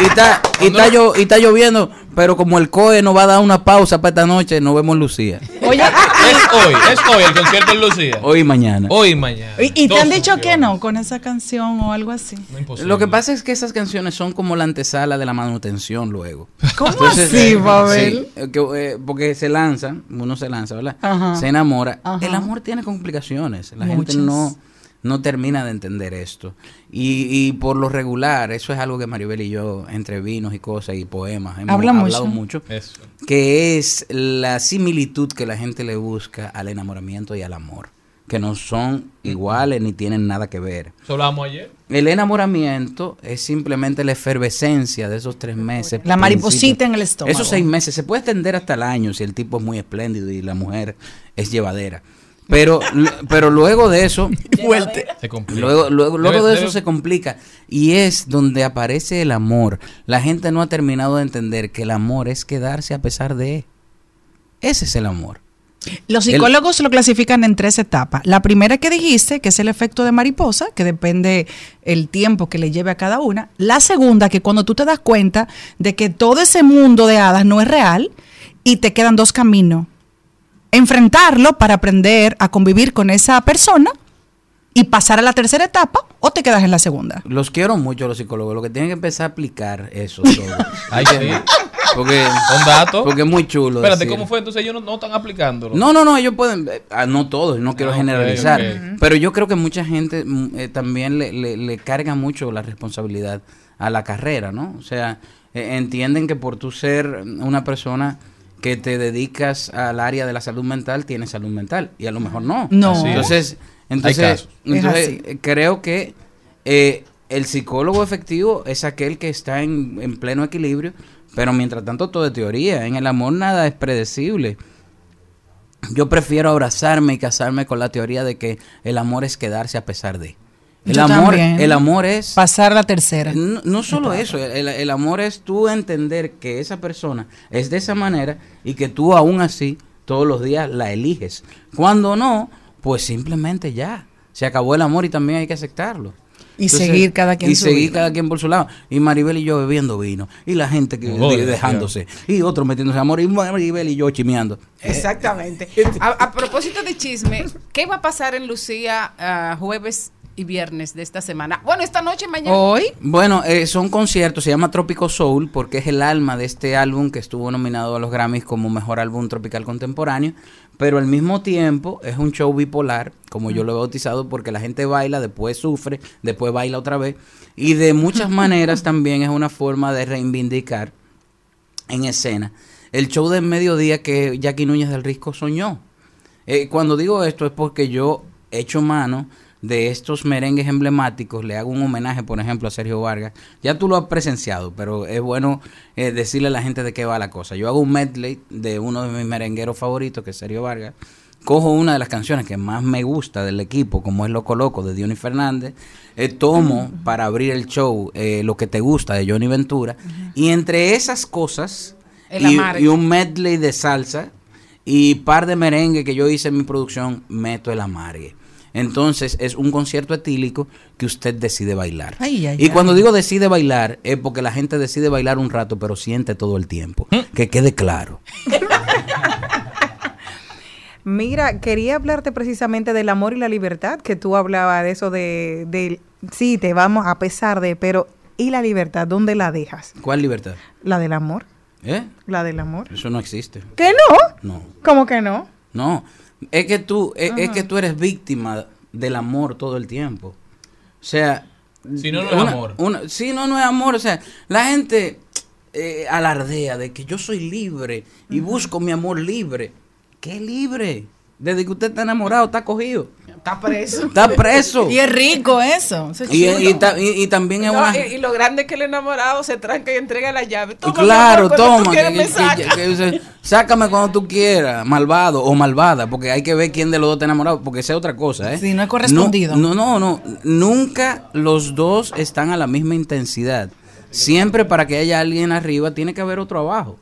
y está, y, está llo- y está lloviendo, pero como el COE nos va a dar una pausa para esta noche, nos vemos Lucía. Oye, Es hoy, es hoy el concierto en Lucía. Hoy y mañana. Hoy y mañana. y, y te han dicho que no con esa canción o algo así. No, imposible. Lo que pasa es que esas canciones son como la antesala de la manutención luego. ¿Cómo Entonces, así, eh, sí, eh, que, eh, porque se lanza, uno se lanza, ¿verdad? Ajá. Se enamora. Ajá. El amor tiene complicaciones. La Muchas. gente no, no termina de entender esto. Y, y por lo regular, eso es algo que Maribel y yo, entre vinos y cosas y poemas, hemos Habla hablado mucho. mucho. Eso. Que es la similitud que la gente le busca al enamoramiento y al amor. Que no son iguales ni tienen nada que ver. Eso hablábamos ayer. El enamoramiento es simplemente la efervescencia de esos tres meses. La mariposita en el estómago. Esos seis meses se puede extender hasta el año si el tipo es muy espléndido y la mujer es llevadera. Pero, pero luego de eso, Se complica. luego, luego, luego Debe- de eso debe- se complica. Y es donde aparece el amor. La gente no ha terminado de entender que el amor es quedarse a pesar de. Ese es el amor. Los psicólogos lo clasifican en tres etapas. La primera que dijiste, que es el efecto de mariposa, que depende el tiempo que le lleve a cada una. La segunda, que cuando tú te das cuenta de que todo ese mundo de hadas no es real y te quedan dos caminos. Enfrentarlo para aprender a convivir con esa persona y pasar a la tercera etapa o te quedas en la segunda. Los quiero mucho los psicólogos. Lo que tienen que empezar a aplicar eso todo. Ay, sí. Porque, Son datos. porque es muy chulo. Espérate, decir. ¿cómo fue? Entonces ellos no, no están aplicándolo. No, no, no, ellos pueden, eh, ah, no todos, no quiero Ah, ok, generalizar, pero yo creo que mucha gente mm, eh, también le, le, le carga mucho la responsabilidad a la carrera, ¿no? O sea, eh, entienden que por tú ser una persona que te dedicas al área de la salud mental, tienes salud mental, y a lo mejor no. No. Entonces, entonces, entonces creo que eh, el psicólogo efectivo es aquel que está en, en pleno equilibrio, pero mientras tanto todo es teoría. En el amor nada es predecible. Yo prefiero abrazarme y casarme con la teoría de que el amor es quedarse a pesar de. El Yo amor, también. el amor es Pasar la tercera. no, no solo eso, el, el amor es tú entender que esa persona es de esa manera y que tú aún así todos los días la eliges. Cuando no, pues simplemente ya. Se acabó el amor y también hay que aceptarlo. Y seguir cada quien Y su seguir vida. cada quien por su lado. Y Maribel y yo bebiendo vino. Y la gente que dejándose. Y otros metiéndose amor. Y Maribel y yo chimeando. Exactamente. A, a propósito de chisme, ¿qué va a pasar en Lucía ah, jueves y viernes de esta semana? Bueno, esta noche y mañana. Hoy, Bueno, eh, son conciertos, se llama Trópico Soul porque es el alma de este álbum que estuvo nominado a los Grammys como mejor álbum tropical contemporáneo, pero al mismo tiempo es un show bipolar, como yo lo he bautizado, porque la gente baila, después sufre, después baila otra vez, y de muchas maneras también es una forma de reivindicar en escena el show del mediodía que Jackie Núñez del Risco soñó. Eh, cuando digo esto es porque yo he hecho mano de estos merengues emblemáticos, le hago un homenaje, por ejemplo, a Sergio Vargas. Ya tú lo has presenciado, pero es bueno eh, decirle a la gente de qué va la cosa. Yo hago un medley de uno de mis merengueros favoritos, que es Sergio Vargas. Cojo una de las canciones que más me gusta del equipo, como es Loco Loco de Diony Fernández. eh, tomo para abrir el show eh, Lo que te gusta de Johnny Ventura. Y entre esas cosas El y, y un medley de salsa y par de merengue que yo hice en mi producción, meto el amargue. Entonces es un concierto etílico que usted decide bailar. Ay, ay, y ay. cuando digo decide bailar es porque la gente decide bailar un rato, pero siente todo el tiempo. Que quede claro. Mira, quería hablarte precisamente del amor y la libertad, que tú hablabas de eso de, de sí, te vamos a pesar de, pero ¿y la libertad? ¿Dónde la dejas? ¿Cuál libertad? La del amor, ¿Eh? la del amor. Eso no existe. ¿Que no? No. ¿Cómo que no? No, es que tú, es, que tú eres víctima del amor todo el tiempo. O sea, Si no, no es amor. una- si no, no es amor. O sea, la gente eh, alardea de que yo soy libre y busco mi amor libre. ¿Qué libre? Desde que usted está enamorado, está cogido. Está preso. Está preso. Y es rico eso. eso es Y, y ta- y- y también es No, una... y, y lo grande es que el enamorado se tranca y entrega la llave. Toma, Claro, amor, tú toma. quieres que- me que- sacas. que- que dice, sácame cuando tú quieras, malvado o malvada, porque hay que ver quién de los dos está enamorado, porque esa es otra cosa, ¿eh? Sí, no es correspondido. No, no, no, no. Nunca los dos están a la misma intensidad. Siempre para que haya alguien arriba, tiene que haber otro abajo.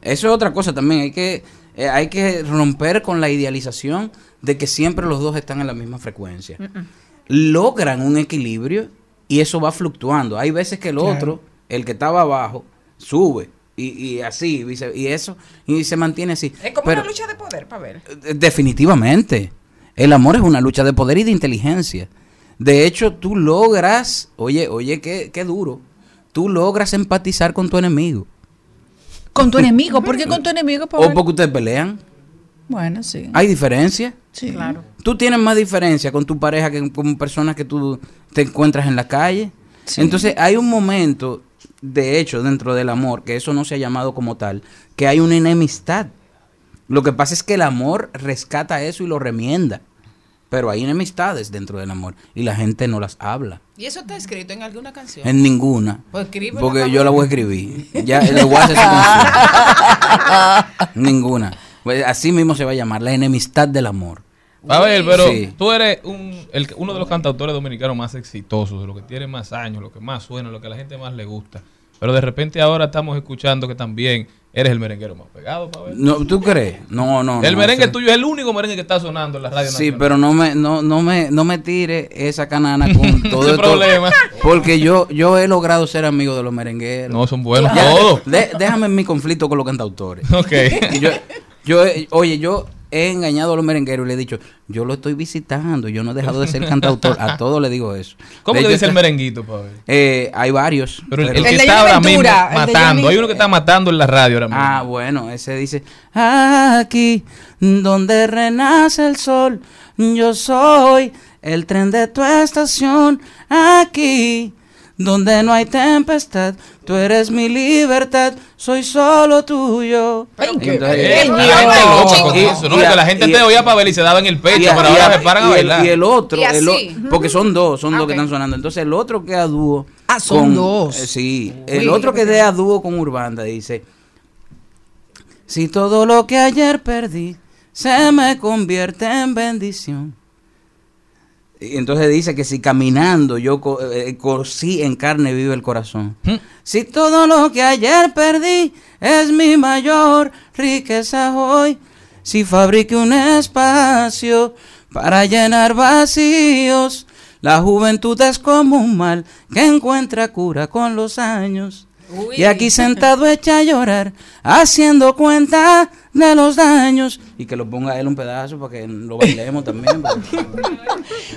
Eso es otra cosa también. Hay que, eh, hay que romper con la idealización de que siempre los dos están en la misma frecuencia. Logran un equilibrio y eso va fluctuando. Hay veces que el Claro. otro, el que estaba abajo, sube. Y, y así, y eso, y se mantiene así. Es como Pero- una lucha de poder, para ver. eh, Definitivamente. El amor es una lucha de poder y de inteligencia. De hecho, tú logras, oye, oye, qué, qué duro. Tú logras empatizar con tu enemigo. Con tu enemigo. ¿Por qué con tu enemigo, O porque ustedes pelean. Bueno, sí. Hay diferencia. Sí. Claro. Tú tienes más diferencia con tu pareja que con personas que tú te encuentras en la calle. Sí. Entonces, hay un momento, de hecho, dentro del amor, que eso no se ha llamado como tal, que hay una enemistad. Lo que pasa es que el amor rescata eso y lo remienda. Pero hay enemistades dentro del amor y la gente no las habla. ¿Y eso está escrito en alguna canción? En ninguna. Pues Porque yo la voy a escribir. Ya le voy a hacer esa canción. Ninguna. Pues así mismo se va a llamar, la enemistad del amor. A ver, pero Sí. tú eres un, el- uno de los cantautores dominicanos más exitosos, de los que tiene más años, lo que más suena, lo que a la gente más le gusta. Pero de repente ahora estamos escuchando que también eres el merenguero más pegado, Pavel. No, ¿Tú crees? No, no. el no, merengue tuyo es el único merengue que está sonando en la radio Sí, nacional. pero no me, no, no me, no me tire esa canana con todo esto, problema. Porque yo, yo he logrado ser amigo de los merengueros. No, son buenos Ya, todos. de- déjame en mi conflicto con los cantautores. Ok. Yo, yo, oye, yo he engañado a los merengueros y le he dicho, yo lo estoy visitando, yo no he dejado de ser cantautor. A todos le digo eso. ¿Cómo hecho, dice el merenguito, Pavel? Eh, hay varios. Pero el, pero- el que está ahora mismo matando. Hay uno que está matando en la radio ahora mismo. Ah, bueno, ese dice, aquí donde renace el sol, yo soy el tren de tu estación, aquí donde no hay tempestad, tú eres mi libertad, soy solo tuyo. Ay, qué Entonces, Eh, la gente loca con Y- eso, ¿no? y- que la gente y- te oía Pavel y se daba en el pecho, pero y ahora se paran a el- bailar. Y el otro, el porque son dos, son Ah, dos que están sonando. Entonces el otro que a dúo. Ah, son dos. eh, sí, el Uy, otro que de a dúo con Urbanda dice: Si todo lo que ayer perdí se me convierte en bendición. Y entonces dice que si caminando yo co- eh, en carne vive el corazón. Si todo lo que ayer perdí es mi mayor riqueza hoy, si fabriqué un espacio para llenar vacíos, la juventud es como un mal que encuentra cura con los años. Uy. Y aquí sentado echa a llorar, haciendo cuenta de los daños. Y que lo ponga él un pedazo para que lo bailemos también.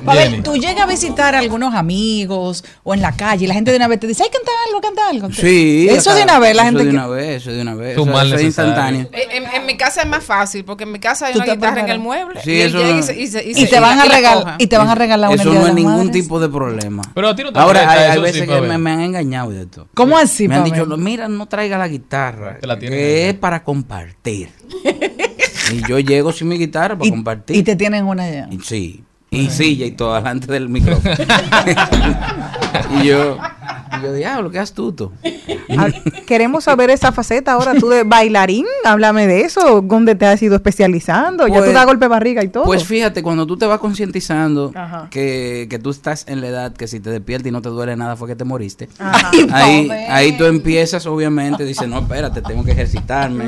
Pavel, Jenny. tú llegas a visitar a algunos amigos o en la calle y la gente de una vez te dice, ay, canta algo, canta algo. Sí. Eso acá- de una vez, la eso gente de que- una vez, eso de una vez. Eso, eso es instantáneo. Eh, En, en mi casa es más fácil porque en mi casa hay una guitarra en el mueble Sí, y, él eso no- y, se, y, se- y Y te van a la regalar y te van a regalar una Eso no de es ningún Madres. tipo de problema. Pero a ti no te Ahora, hay, hay eso, veces sí, que me, me han engañado de esto. ¿Cómo así, me han dicho, "No, mira, no traiga la guitarra, que es para compartir. y yo llego sin mi guitarra para Y, compartir. y te tienen una ya. Sí, y silla y todo delante del micrófono. y yo, Y yo, diablo, qué astuto. Ah, Queremos saber esa faceta ahora tú de bailarín. Háblame de eso. ¿Dónde te has ido especializando? ya tú Pues- das golpe de barriga y todo. Pues fíjate, cuando tú te vas concientizando que, que tú estás en la edad que si te despiertas y no te duele nada fue que te moriste, Ajá. ahí, Ay, ahí tú empiezas obviamente, dices, no, espérate, tengo que ejercitarme.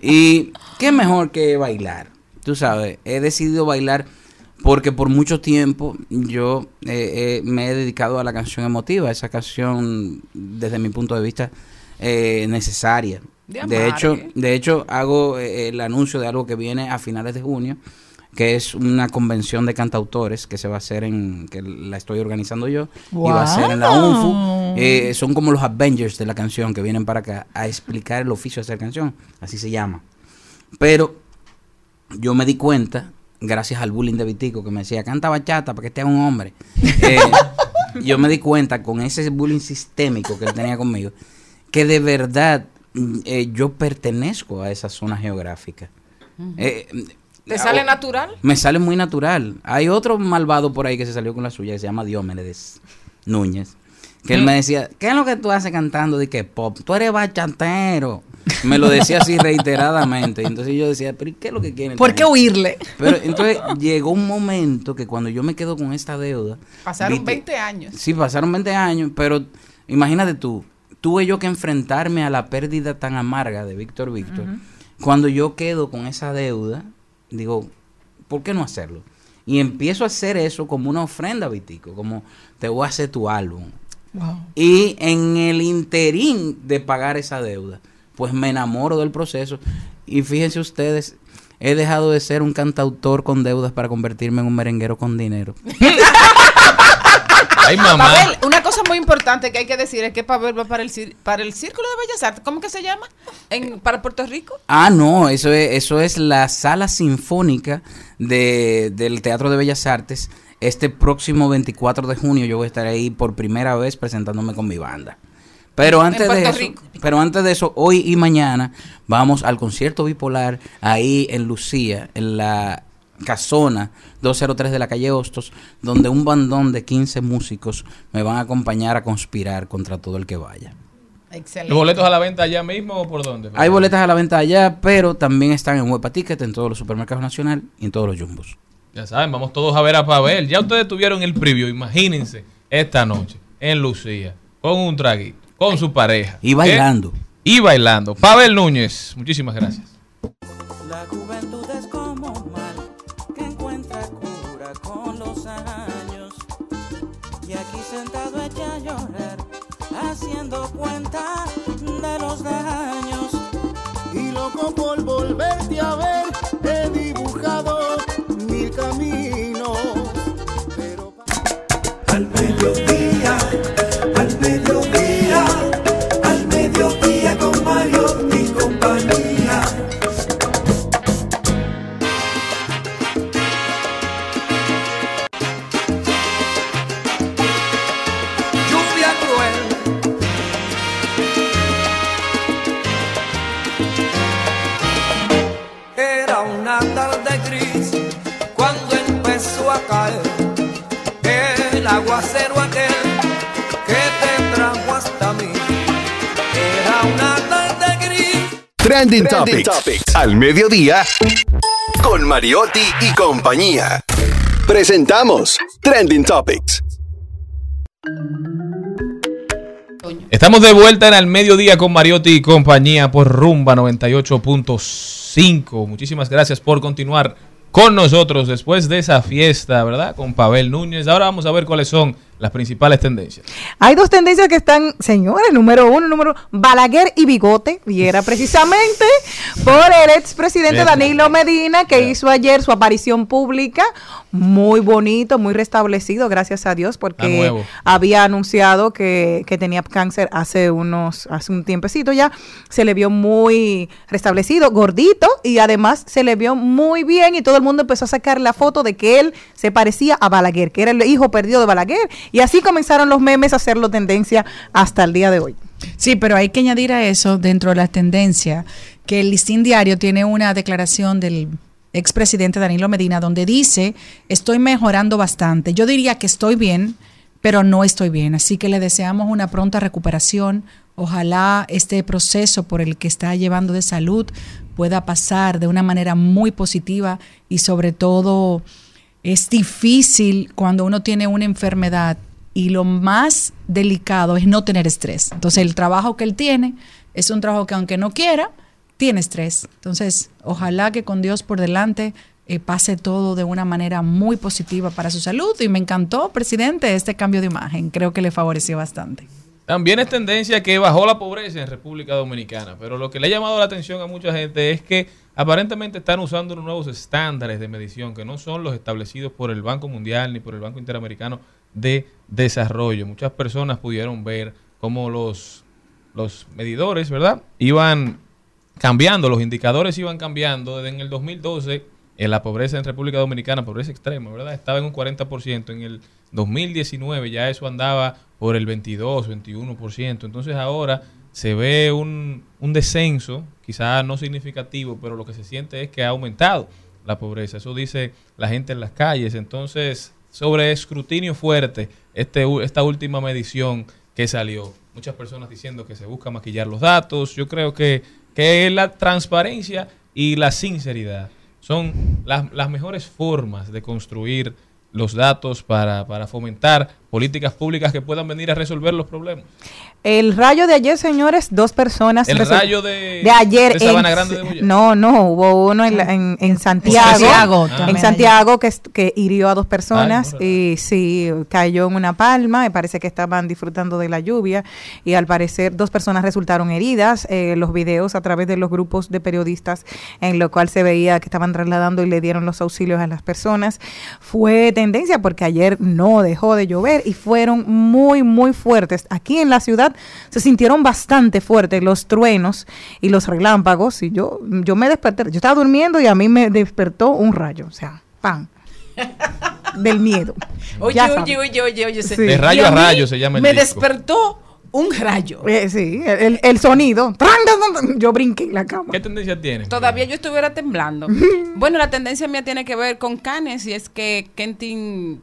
Y qué mejor que bailar. Tú sabes, he decidido bailar porque por mucho tiempo yo eh, eh, me he dedicado a la canción emotiva, esa canción desde mi punto de vista eh, necesaria. De De hecho, de hecho hago el anuncio de algo que viene a finales de junio, que es una convención de cantautores que se va a hacer en, que la estoy organizando yo, y va a ser en la. UNFU. Son como los Avengers de la canción que vienen para acá a explicar el oficio de hacer canción, así se llama. Pero yo me di cuenta, gracias al bullying de Vitico, que me decía, canta bachata para que esté un hombre. Eh, yo me di cuenta con ese bullying sistémico que él tenía conmigo, que de verdad mm, eh, yo pertenezco a esa zona geográfica. Eh, ¿Te sale o- natural? Me sale muy natural. Hay otro malvado por ahí que se salió con la suya, que se llama Diomedes Núñez. Que él me decía, ¿qué es lo que tú haces cantando de que pop? Tú eres bachatero. Me lo decía así reiteradamente. Entonces yo decía, ¿pero qué es lo que quieren? ¿Por qué huirle? Pero entonces llegó un momento que cuando yo me quedo con esta deuda. Pasaron viste- 20 años. Sí, pasaron 20 años, pero imagínate tú, tuve yo que enfrentarme a la pérdida tan amarga de Víctor Víctor. Cuando yo quedo con esa deuda, digo, ¿por qué no hacerlo? Y empiezo a hacer eso como una ofrenda, Vitico, como te voy a hacer tu álbum. Y en el interín de pagar esa deuda, pues me enamoro del proceso. Y fíjense ustedes, he dejado de ser un cantautor con deudas para convertirme en un merenguero con dinero. Ay, mamá. Pavel, una cosa muy importante que hay que decir es que Pavel va para el, para el Círculo de Bellas Artes. ¿Cómo que se llama? En, ¿Para Puerto Rico? Ah, no, eso es, eso es la sala sinfónica de, del Teatro de Bellas Artes. Este próximo 24 de junio yo voy a estar ahí por primera vez presentándome con mi banda. Pero antes de eso, Rico. pero antes de eso, hoy y mañana vamos al concierto bipolar ahí en Lucía, en la casona 203 de la calle Hostos, donde un bandón de 15 músicos me van a acompañar a conspirar contra todo el que vaya. Excelente. ¿Los boletos a la venta allá mismo o por dónde? Hay boletas a la venta allá, pero también están en Huepa Ticket, en todos los supermercados nacional y en todos los jumbos. Ya saben, vamos todos a ver a Pavel. Ya ustedes tuvieron el preview, imagínense, esta noche, en Lucía, con un traguito, con su pareja. Y bailando. ¿Eh? Y bailando. Pavel Núñez, muchísimas gracias. La juventud es como un mal que encuentra cura con los años. Y aquí sentado echa a llorar, haciendo cuenta de los daños. Y loco por volverte a ver, he dibujado mil caminos. Al mediodía, Trending, Topics. Al mediodía. Con Mariotti y compañía. Presentamos Trending Topics. Estamos de vuelta en el mediodía con Mariotti y compañía por Rumba 98.5. Muchísimas gracias por continuar con nosotros después de esa fiesta, ¿verdad? Con Pavel Núñez. Ahora vamos a ver cuáles son las principales tendencias. Hay dos tendencias que están, señores, número uno, número Balaguer y Bigote, y era precisamente por el expresidente. Danilo Medina, que hizo ayer su aparición pública, muy bonito, muy restablecido, gracias a Dios, porque había anunciado que, que tenía cáncer hace unos, hace un tiempecito ya, se le vio muy restablecido, gordito, y además se le vio muy bien, y todo el mundo empezó a sacar la foto de que él se parecía a Balaguer, que era el hijo perdido de Balaguer, y así comenzaron los memes a hacerlo tendencia hasta el día de hoy. Sí, pero hay que añadir a eso, dentro de la tendencia, que el Listín Diario tiene una declaración del expresidente Danilo Medina donde dice, estoy mejorando bastante. Yo diría que estoy bien, pero no estoy bien. Así que le deseamos una pronta recuperación. Ojalá este proceso por el que está llevando de salud pueda pasar de una manera muy positiva y sobre todo es difícil cuando uno tiene una enfermedad y lo más delicado es no tener estrés. Entonces el trabajo que él tiene es un trabajo que aunque no quiera, tiene estrés. Entonces ojalá que con Dios por delante eh, pase todo de una manera muy positiva para su salud y me encantó, presidente, este cambio de imagen. Creo que le favoreció bastante. También es tendencia que bajó la pobreza en República Dominicana, pero lo que le ha llamado la atención a mucha gente es que aparentemente están usando unos nuevos estándares de medición que no son los establecidos por el Banco Mundial ni por el Banco Interamericano de Desarrollo. Muchas personas pudieron ver cómo los, los medidores, ¿verdad? Iban cambiando, los indicadores iban cambiando. Desde en el 2012, en la pobreza en República Dominicana, pobreza extrema, ¿verdad? Estaba en un 40%. En el 2019 ya eso andaba por el 22, 21%. Entonces ahora se ve un, un descenso, quizás no significativo, pero lo que se siente es que ha aumentado la pobreza. Eso dice la gente en las calles. Entonces, sobre escrutinio fuerte, este, esta última medición que salió, muchas personas diciendo que se busca maquillar los datos. Yo creo que, que la transparencia y la sinceridad son las, las mejores formas de construir los datos para, para fomentar políticas públicas que puedan venir a resolver los problemas. El rayo de ayer, señores, dos personas. El rayo de- de ayer. de Sabana en- Grande de. No, no, hubo uno en, la- en, en Santiago. Santiago en Santiago que, que hirió a dos personas Ay, y sí, cayó en una palma. Me parece que estaban disfrutando de la lluvia y al parecer dos personas resultaron heridas. Eh, los videos a través de los grupos de periodistas en lo cual se veía que estaban trasladando y le dieron los auxilios a las personas. Fue tendencia porque ayer no dejó de llover y fueron muy, muy fuertes. Aquí en la ciudad se sintieron bastante fuertes los truenos y los relámpagos. Y yo, yo me desperté, yo estaba durmiendo y a mí me despertó un rayo. O sea, pan. Del miedo. Oye, oye, oye, oye, oye. Sí. De rayo a rayo se llama el Me disco. despertó un rayo. Eh, sí, el, el sonido. Yo brinqué en la cama. ¿Qué tendencia tiene? Todavía yo estuviera temblando. bueno, la tendencia mía tiene que ver con Canes y es que Quentin...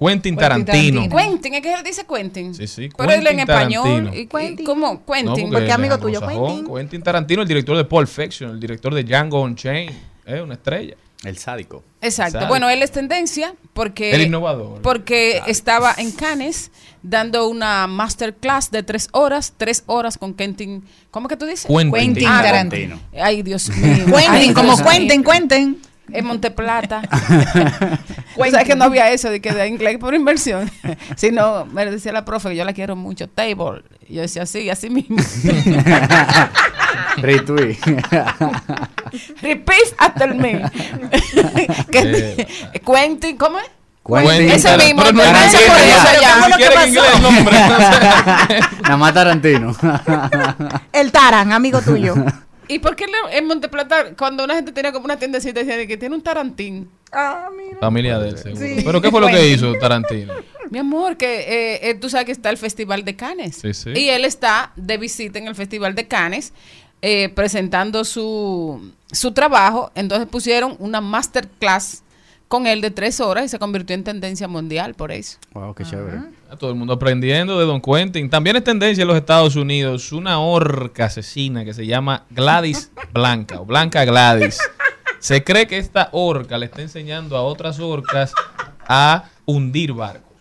Quentin Tarantino. Quentin, es que él dice Quentin. Sí, sí, Pero él en Quentin español. Tarantino. Y, y- ¿Cómo? No, Quentin. porque él es anglosajón. Quentin Tarantino, el director de Pulp Fiction, el director de Django Unchained. Es una estrella. El sádico. Exacto. Bueno, él es tendencia porque... El innovador. Porque estaba en Cannes dando una masterclass de tres horas, tres horas con Quentin... ¿Cómo que tú dices? Quentin. Quentin Ah, Tarantino. Ay, Dios mío. Cuenten, Ay, como Dios cuenten, mío. cuenten. En Monteplata. o sea que no había eso de que de inglés por inversión. Sino, me decía la profe que yo la quiero mucho. Table. Y yo decía, sí, así mismo. Retweet. Repeat after me. Que- Quentin, ¿cómo es? Quentin Ese mismo. pero no gracias por eso ya. siquiera ¿Qué en inglés el pasó? nombre. Nada más Tarantino. El Taran, amigo tuyo. ¿Y por qué en Monteplata, cuando una gente tenía como una tiendecita, decía de que tiene un tarantín? Ah, mira. Familia de él, seguro. Sí. ¿Pero qué fue lo que hizo Tarantino? Mi amor, que eh, eh, tú sabes que está el Festival de Cannes. Sí, sí. Y él está de visita en el Festival de Cannes eh, presentando su, su trabajo. Entonces pusieron una masterclass con él de tres horas y se convirtió en tendencia mundial por eso. Wow, qué chévere. A todo el mundo aprendiendo de Don Quentin. También es tendencia en los Estados Unidos una orca asesina que se llama Gladys Blanca o Blanca Gladys. Se cree que esta orca le está enseñando a otras orcas a hundir barcos.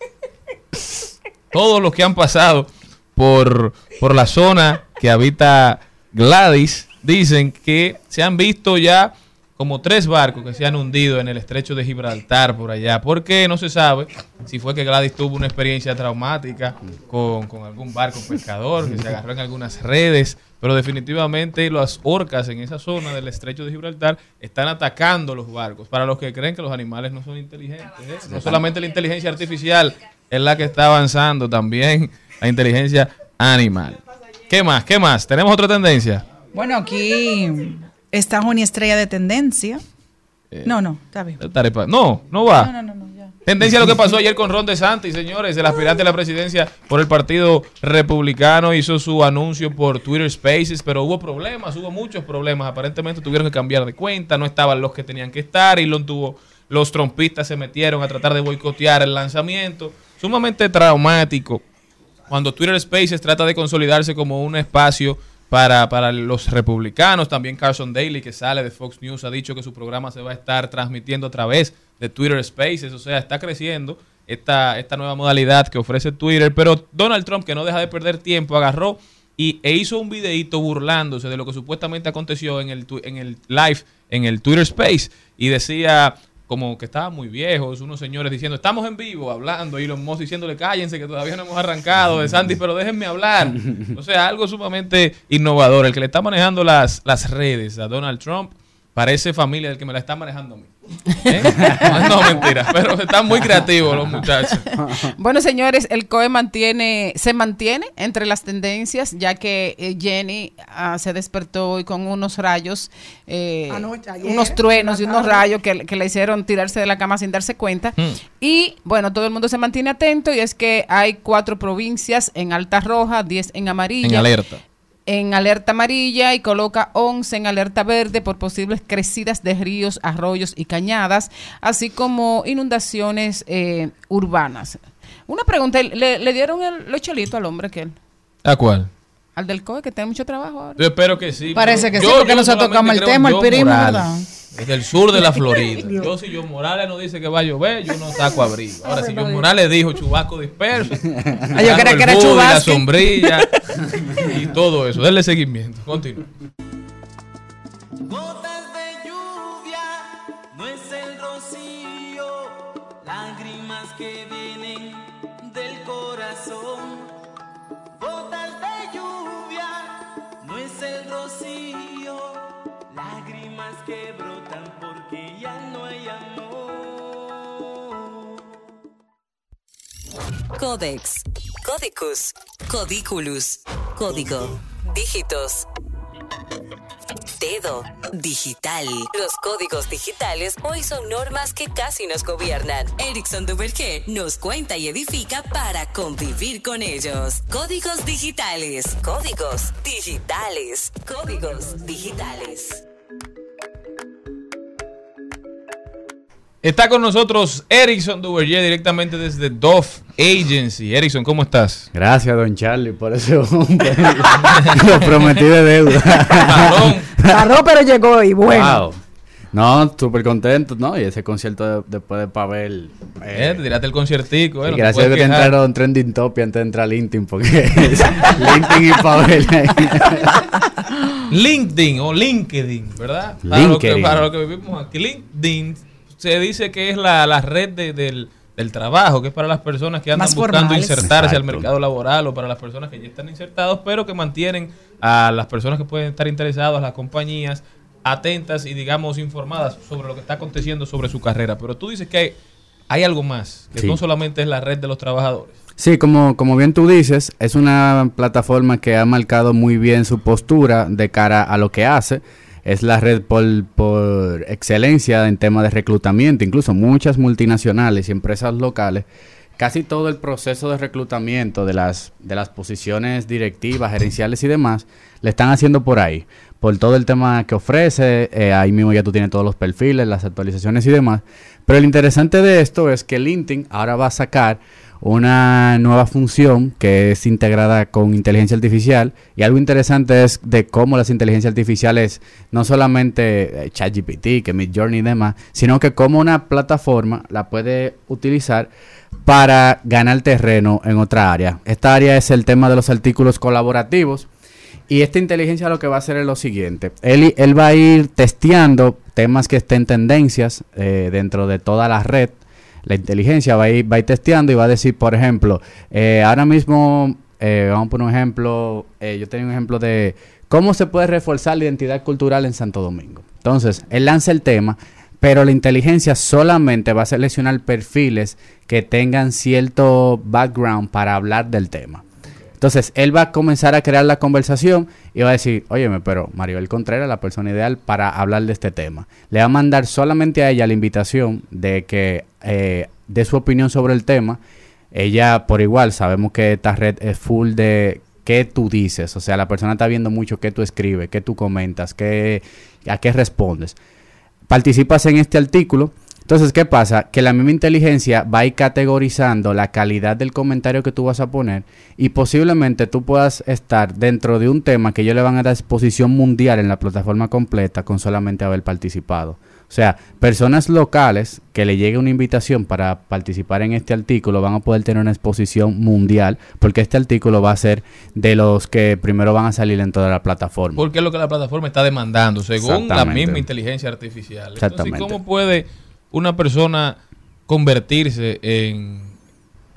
Todos los que han pasado por, por la zona que habita Gladys dicen que se han visto ya como tres barcos que se han hundido en el estrecho de Gibraltar por allá. porque No se sabe si fue que Gladys tuvo una experiencia traumática con, algún barco pescador que se agarró en algunas redes. Pero definitivamente las orcas en esa zona del estrecho de Gibraltar están atacando los barcos. Para los que creen que los animales no son inteligentes. ¿eh? No solamente la inteligencia artificial es la que está avanzando, también la inteligencia animal. ¿Qué más? ¿Qué más? ¿Tenemos otra tendencia? Bueno, aquí está Juni Estrella de tendencia. No, no, está bien. No, no va. No, no, no, no, ya. Tendencia a lo que pasó ayer con Ron DeSantis, señores. El aspirante a la presidencia por el Partido Republicano hizo su anuncio por Twitter Spaces, pero hubo problemas, hubo muchos problemas. Aparentemente tuvieron que cambiar de cuenta, no estaban los que tenían que estar y lo tuvo. Los trompistas se metieron a tratar de boicotear el lanzamiento. sumamente traumático cuando Twitter Spaces trata de consolidarse como un espacio para, para los republicanos. También Carson Daly, que sale de Fox News, ha dicho que su programa se va a estar transmitiendo a través de Twitter Spaces. O sea, está creciendo esta, esta nueva modalidad que ofrece Twitter. Pero Donald Trump, que no deja de perder tiempo, agarró y, e hizo un videito burlándose de lo que supuestamente aconteció en el, en el live, en el Twitter Space. Y decía como que estaban muy viejos, unos señores diciendo, estamos en vivo, hablando, y los Musk diciéndole, cállense, que todavía no hemos arrancado, de Santi, pero déjenme hablar. O sea, algo sumamente innovador. El que le está manejando las, las redes a Donald Trump parece familia del que me la está manejando a mí. ¿Eh? No, mentira, pero están muy creativos los muchachos. Bueno, señores, el COE mantiene, se mantiene entre las tendencias, ya que eh, Jenny ah, se despertó hoy con unos rayos, eh, Anoche, ayer, unos truenos y unos rayos que, que le hicieron tirarse de la cama sin darse cuenta. Hmm. Y bueno, todo el mundo se mantiene atento y es que hay cuatro provincias en alta roja, 10 en amarilla. En alerta. En alerta amarilla y coloca 11 en alerta verde por posibles crecidas de ríos, arroyos y cañadas, así como inundaciones eh, urbanas. Una pregunta, ¿le, dieron el, chelitos al hombre aquel? ¿A cuál? Al del COE, que tiene mucho trabajo ahora. Yo espero que sí. Parece que Yo- sí, porque solamente tocamos el tema, el Morales, ¿verdad? Desde el sur de la Florida. yo, si John Morales no dice que va a llover, yo no saco abrigo. Ahora, si John Morales dijo chubaco disperso, Ah, yo creía que era hoodie, la sombrilla y todo eso. Denle seguimiento. Continúa. Codex, Codicus, Codiculus, Código, Dígitos. Dedo, digital. Los códigos digitales hoy son normas que casi nos gobiernan. Erickson Duvergé nos cuenta y edifica para convivir con ellos. Códigos digitales, códigos digitales, códigos digitales. Está con nosotros Erickson Duverger directamente desde Dove Agency. Erickson, ¿cómo estás? Gracias, don Charlie, por ese hombre. Lo prometí de deuda. Tardó, pero llegó y bueno. Wow. No, súper contento, ¿no? Y ese concierto de- después de Pavel. Eh, te tiraste el conciertico, eh, y no te gracias a Dios que quejar. entraron Trending Topic antes de entrar LinkedIn, porque es LinkedIn y Pavel. LinkedIn o LinkedIn, ¿verdad? Para lo, que, LinkedIn. para lo que vivimos aquí. LinkedIn se dice que es la, la red de- del, del trabajo, que es para las personas que andan Más buscando formales. insertarse al mercado laboral o para las personas que ya están insertados, pero que mantienen a las personas que pueden estar interesadas, las compañías, atentas y digamos informadas sobre lo que está aconteciendo sobre su carrera. Pero tú dices que hay, hay algo más, que Sí. no solamente es la red de los trabajadores. Sí, como, como bien tú dices, es una plataforma que ha marcado muy bien su postura de cara a lo que hace. Es la red por, por excelencia en temas de reclutamiento, incluso muchas multinacionales y empresas locales. Casi todo el proceso de reclutamiento de las, de las posiciones directivas, gerenciales y demás, le están haciendo por ahí. Por todo el tema que ofrece, eh, ahí mismo ya tú tienes todos los perfiles, las actualizaciones y demás. Pero lo interesante de esto es que LinkedIn ahora va a sacar una nueva función que es integrada con inteligencia artificial y algo interesante es de cómo las inteligencias artificiales no solamente eh, ChatGPT, que Midjourney y demás, sino que cómo una plataforma la puede utilizar para ganar terreno en otra área. Esta área es el tema de los artículos colaborativos y esta inteligencia lo que va a hacer es lo siguiente. Él, va a ir testeando temas que estén tendencias eh, dentro de toda la red. La inteligencia va a ir, va a ir testeando y va a decir, por ejemplo, eh, ahora mismo, eh, vamos a poner un ejemplo, eh, yo tenía un ejemplo de cómo se puede reforzar la identidad cultural en Santo Domingo. Entonces, él lanza el tema, pero la inteligencia solamente va a seleccionar perfiles que tengan cierto background para hablar del tema. Entonces, él va a comenzar a crear la conversación y va a decir, óyeme, pero Maribel Contreras es la persona ideal para hablar de este tema. Le va a mandar solamente a ella la invitación de que eh, dé su opinión sobre el tema. Ella, por igual, sabemos que esta red es full de qué tú dices. O sea, la persona está viendo mucho qué tú escribes, qué tú comentas, qué, a qué respondes. Participas en este artículo, Entonces, ¿qué pasa? Que la misma inteligencia va a ir categorizando la calidad del comentario que tú vas a poner y posiblemente tú puedas estar dentro de un tema que ellos le van a dar exposición mundial en la plataforma completa con solamente haber participado. O sea, personas locales que le llegue una invitación para participar en este artículo van a poder tener una exposición mundial porque este artículo va a ser de los que primero van a salir en toda la plataforma. Porque es lo que la plataforma está demandando, según la misma inteligencia artificial. Entonces. ¿cómo puede una persona convertirse en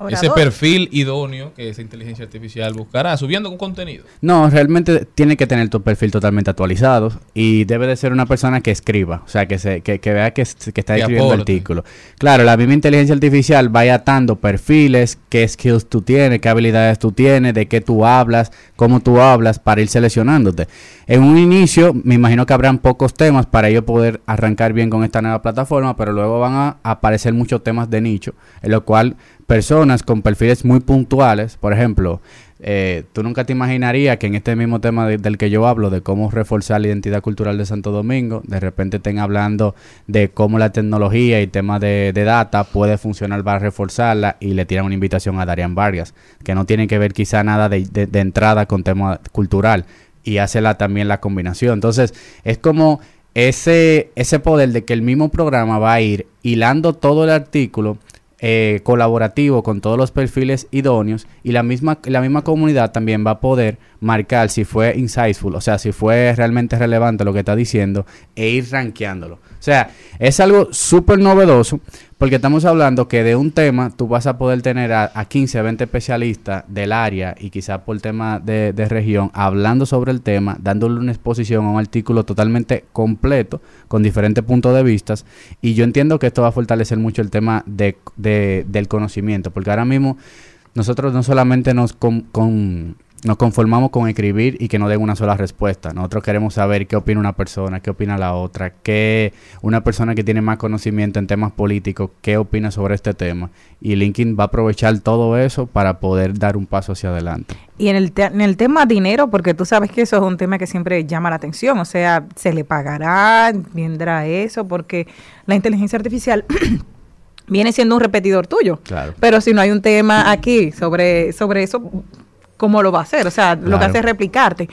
ese perfil idóneo que esa inteligencia artificial buscará, subiendo un contenido? No, realmente tiene que tener tu perfil totalmente actualizado y debe de ser una persona que escriba, o sea, que se, que, que vea que, que está Que escribiendo aporte. artículos. Claro, la misma inteligencia artificial va atando perfiles, qué skills tú tienes, qué habilidades tú tienes, de qué tú hablas, cómo tú hablas, para ir seleccionándote. En un inicio, me imagino que habrán pocos temas para ellos poder arrancar bien con esta nueva plataforma, pero luego van a aparecer muchos temas de nicho, en lo cual personas con perfiles muy puntuales, por ejemplo, eh, tú nunca te imaginarías que en este mismo tema de- del que yo hablo, de cómo reforzar la identidad cultural de Santo Domingo, de repente estén hablando de cómo la tecnología y temas de, data puede funcionar para reforzarla y le tiran una invitación a Darian Vargas, que no tiene que ver quizá nada de- de entrada con tema cultural y hace la, también la combinación. Entonces, es como ese, ese poder de que el mismo programa va a ir hilando todo el artículo eh, colaborativo con todos los perfiles idóneos y la misma, la misma comunidad también va a poder marcar si fue insightful, o sea, si fue realmente relevante lo que está diciendo e ir rankeándolo. O sea, es algo súper novedoso porque estamos hablando que de un tema tú vas a poder tener a, a 15, 20 especialistas del área y quizá por tema de, de región hablando sobre el tema, dándole una exposición a un artículo totalmente completo con diferentes puntos de vista y yo entiendo que esto va a fortalecer mucho el tema de, de- del conocimiento porque ahora mismo nosotros no solamente nos con- con- nos conformamos con escribir y que nos den una sola respuesta. Nosotros queremos saber qué opina una persona, qué opina la otra, qué una persona que tiene más conocimiento en temas políticos, qué opina sobre este tema. Y LinkedIn va a aprovechar todo eso para poder dar un paso hacia adelante. Y en el, te- en el tema dinero, porque tú sabes que eso es un tema que siempre llama la atención, o sea, se le pagará, vendrá eso, porque la inteligencia artificial viene siendo un repetidor tuyo. Claro. Pero si no hay un tema aquí sobre, sobre eso, ¿cómo lo va a hacer? O sea, lo que hace es replicarte.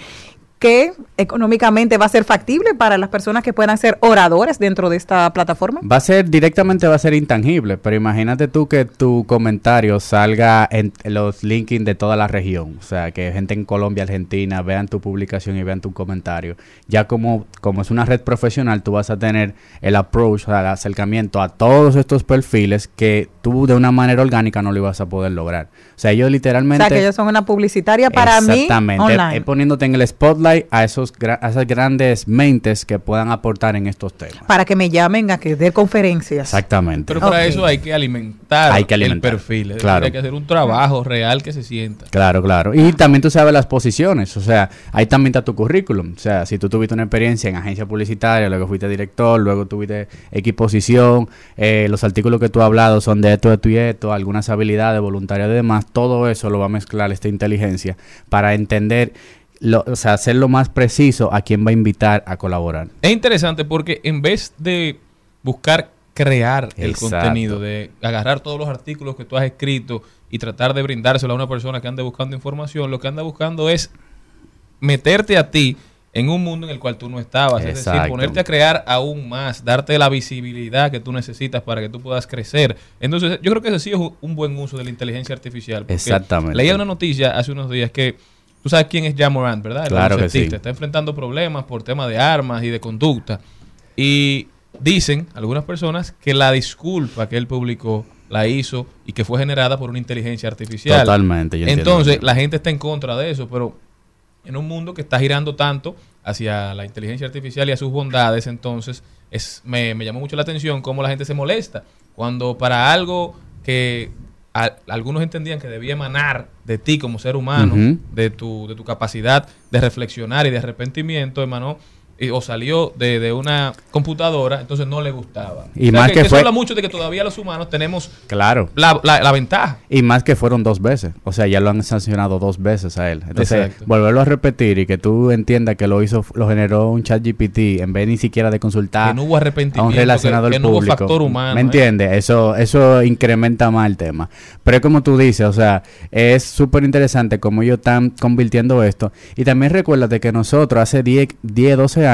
Que económicamente va a ser factible para las personas que puedan ser oradores dentro de esta plataforma. Va a ser, directamente va a ser intangible, pero imagínate tú que tu comentario salga en los linking de toda la región. O sea, que gente en Colombia, Argentina vean tu publicación y vean tu comentario. Ya como, como es una red profesional, tú vas a tener el approach, o sea, el acercamiento a todos estos perfiles que tú de una manera orgánica no lo ibas a poder lograr. O sea, ellos O literalmente... sea, que ellos son una publicitaria para mí Exactamente, poniéndote en el spotlight a, esos a esas grandes mentes que puedan aportar en estos temas. para que me llamen a que dé conferencias. Exactamente. Pero para eso hay que alimentar, Hay que alimentar, el perfil. Claro. Hay que hacer un trabajo real que se sienta. Claro, claro. Y también tú sabes las posiciones, o sea, ahí también está tu currículum. O sea, si tú tuviste una experiencia en agencia publicitaria, luego fuiste director, luego tuviste X posición, eh, los artículos que tú has hablado son de esto, esto y esto, algunas habilidades, voluntariado y demás, todo eso lo va a mezclar esta inteligencia para entender, lo, o sea, hacerlo más preciso a quién va a invitar a colaborar. Es interesante porque en vez de buscar crear el contenido, de agarrar todos los artículos que tú has escrito y tratar de brindárselo a una persona que ande buscando información, lo que anda buscando es meterte a ti en un mundo en el cual tú no estabas. Es decir, ponerte a crear aún más, darte la visibilidad que tú necesitas para que tú puedas crecer. Entonces, yo creo que ese sí es un- buen uso de la inteligencia artificial. Exactamente. Leía una noticia hace unos días que tú sabes quién es Jamorant, ¿verdad? El Claro que sí. Está enfrentando problemas por tema de armas y de conducta. Y dicen algunas personas que la disculpa que él publicó la hizo y que fue generada por una inteligencia artificial. Totalmente, yo Entonces, la gente está en contra de eso, pero en un mundo que está girando tanto hacia la inteligencia artificial y a sus bondades, entonces es, me, me llamó mucho la atención cómo la gente se molesta cuando para algo que a- algunos entendían que debía emanar de ti como ser humano, de, tu, de tu capacidad de reflexionar y de arrepentimiento, emanó y- o salió de, de una computadora, entonces no le gustaba. Y O sea, más que, que que eso fue- habla mucho de que todavía los humanos tenemos Claro. la, la- la ventaja. Y más que fueron dos veces. O sea, ya lo han sancionado dos veces a él. Entonces, Exacto. volverlo a repetir y que tú entiendas que lo hizo, lo generó un chat GPT en vez ni siquiera de consultar Que no hubo a un relacionador que- que no hubo público. factor humano, ¿Me ¿eh? entiendes? Eso, eso incrementa más el tema. Pero es como tú dices, o sea, es súper interesante cómo ellos están convirtiendo esto. Y también recuérdate que nosotros hace 10, 10, 12 años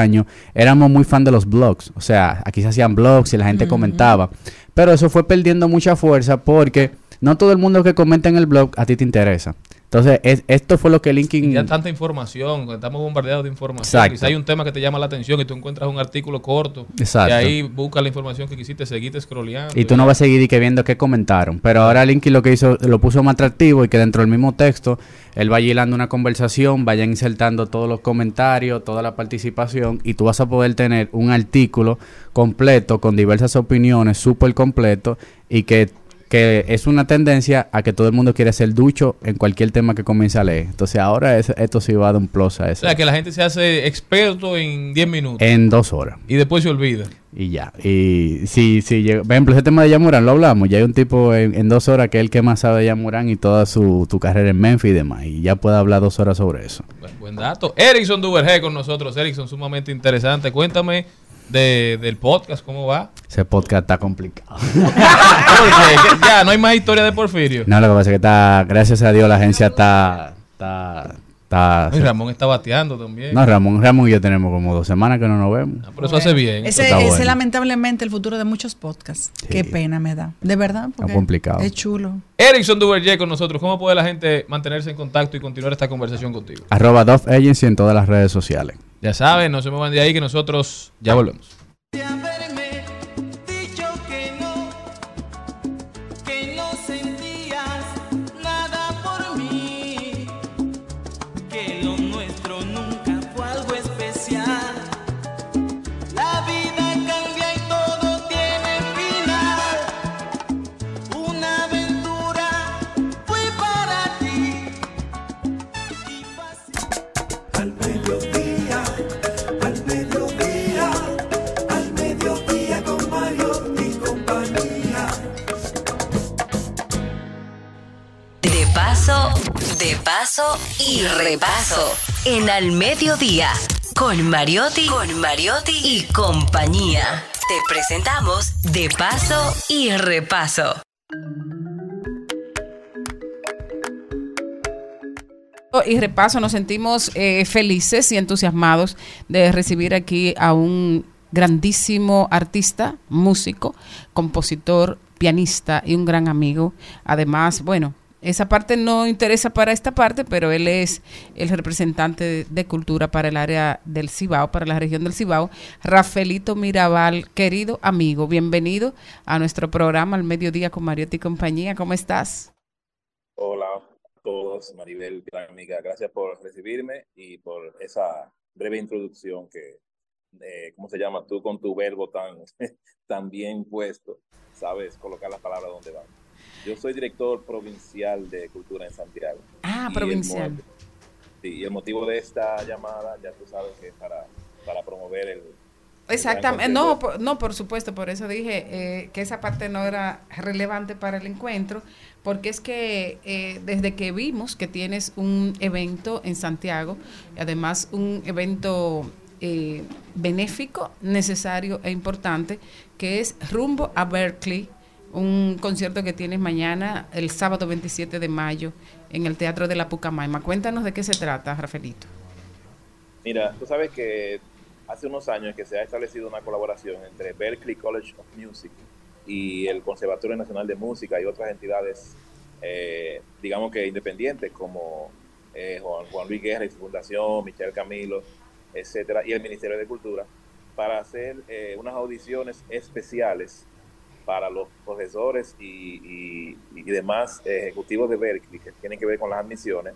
éramos muy fan de los blogs. O sea, aquí se hacían blogs y la gente comentaba. Pero eso fue perdiendo mucha fuerza porque no todo el mundo que comenta en el blog a ti te interesa. Entonces, es- esto fue lo que LinkedIn... Ya tanta información, estamos bombardeados de información. Exacto. Si hay un tema que te llama la atención y tú encuentras un artículo corto, Exacto. y ahí buscas la información que quisiste, seguiste scrolleando. Y tú no vas a seguir y que viendo qué comentaron. Pero ahora Linky lo que hizo, lo puso más atractivo y que dentro del mismo texto, él va hilando una conversación, vayan insertando todos los comentarios, toda la participación, y tú vas a poder tener un artículo completo con diversas opiniones, súper completo, y que, que es una tendencia a que todo el mundo quiere ser ducho en cualquier tema que comience a leer. Entonces ahora es- esto sí va a dar un plus a O eso. sea, que la gente se hace experto en 10 minutos. En dos horas. Y después se olvida. Y ya. Y si, si llega- por ejemplo, ese tema de Yamurán lo hablamos. Ya hay un tipo en, en dos horas que es el que más sabe de Yamurán y toda su, tu carrera en Memphis y demás. Y ya puede hablar dos horas sobre eso. Buen, buen dato. Erickson Duvergé con nosotros. Erickson, sumamente interesante. Cuéntame de, del podcast, ¿cómo va? Ese podcast está complicado. Porque ya no hay más historia de Porfirio. No, lo que pasa es que está, gracias a Dios, la agencia está. está, está Y Ramón está bateando también. no, Ramón, Ramón y yo tenemos como dos semanas que no nos vemos. Pero eso hace bien. Ese, Está ese bueno. lamentablemente el futuro de muchos podcasts. Qué pena me da. De verdad. porque complicado. Es chulo. Erickson Duvergé con nosotros. ¿Cómo puede la gente mantenerse en contacto y continuar esta conversación contigo? Arroba Dove Agency en todas las redes sociales. Ya saben, no se muevan de ahí que nosotros ya volvemos. De paso y repaso. En Al Mediodía, con Mariotti, con Mariotti y compañía. Te presentamos De paso y repaso. Y repaso, nos sentimos eh, felices y entusiasmados de recibir aquí a un grandísimo artista, músico, compositor, pianista y un gran amigo. Además, bueno, esa parte no interesa para esta parte, pero él es el representante de, cultura para el área del Cibao, para la región del Cibao. Rafaelito Mirabal, querido amigo, bienvenido a nuestro programa al mediodía con Mariotti y compañía. ¿Cómo estás? Hola a todos, Maribel, gran amiga. Gracias por recibirme y por esa breve introducción que, eh, ¿cómo se llama? Tú con tu verbo tan, tan bien puesto, sabes colocar las palabras donde van. Yo soy director provincial de Cultura en Santiago. Ah, Y provincial. sí, y el motivo de esta llamada, ya tú sabes que es para, para promover el... Exactamente, el no, por, no, por supuesto, por eso dije eh, que esa parte no era relevante para el encuentro, porque es que eh, desde que vimos que tienes un evento en Santiago, además un evento eh, benéfico, necesario e importante, que es rumbo a Berkeley, un concierto que tienes mañana, el sábado 27 de mayo, en el Teatro de la Pucamaima. Cuéntanos de qué se trata, Rafaelito. Mira, tú sabes que hace unos años que se ha establecido una colaboración entre Berklee College of Music y el Conservatorio Nacional de Música y otras entidades, eh, digamos que independientes como eh, Juan, Juan Luis Guerra y su fundación, Michelle Camilo, etcétera, y el Ministerio de Cultura, para hacer eh, unas audiciones especiales para los profesores y, y- demás ejecutivos de Berkeley que tienen que ver con las admisiones,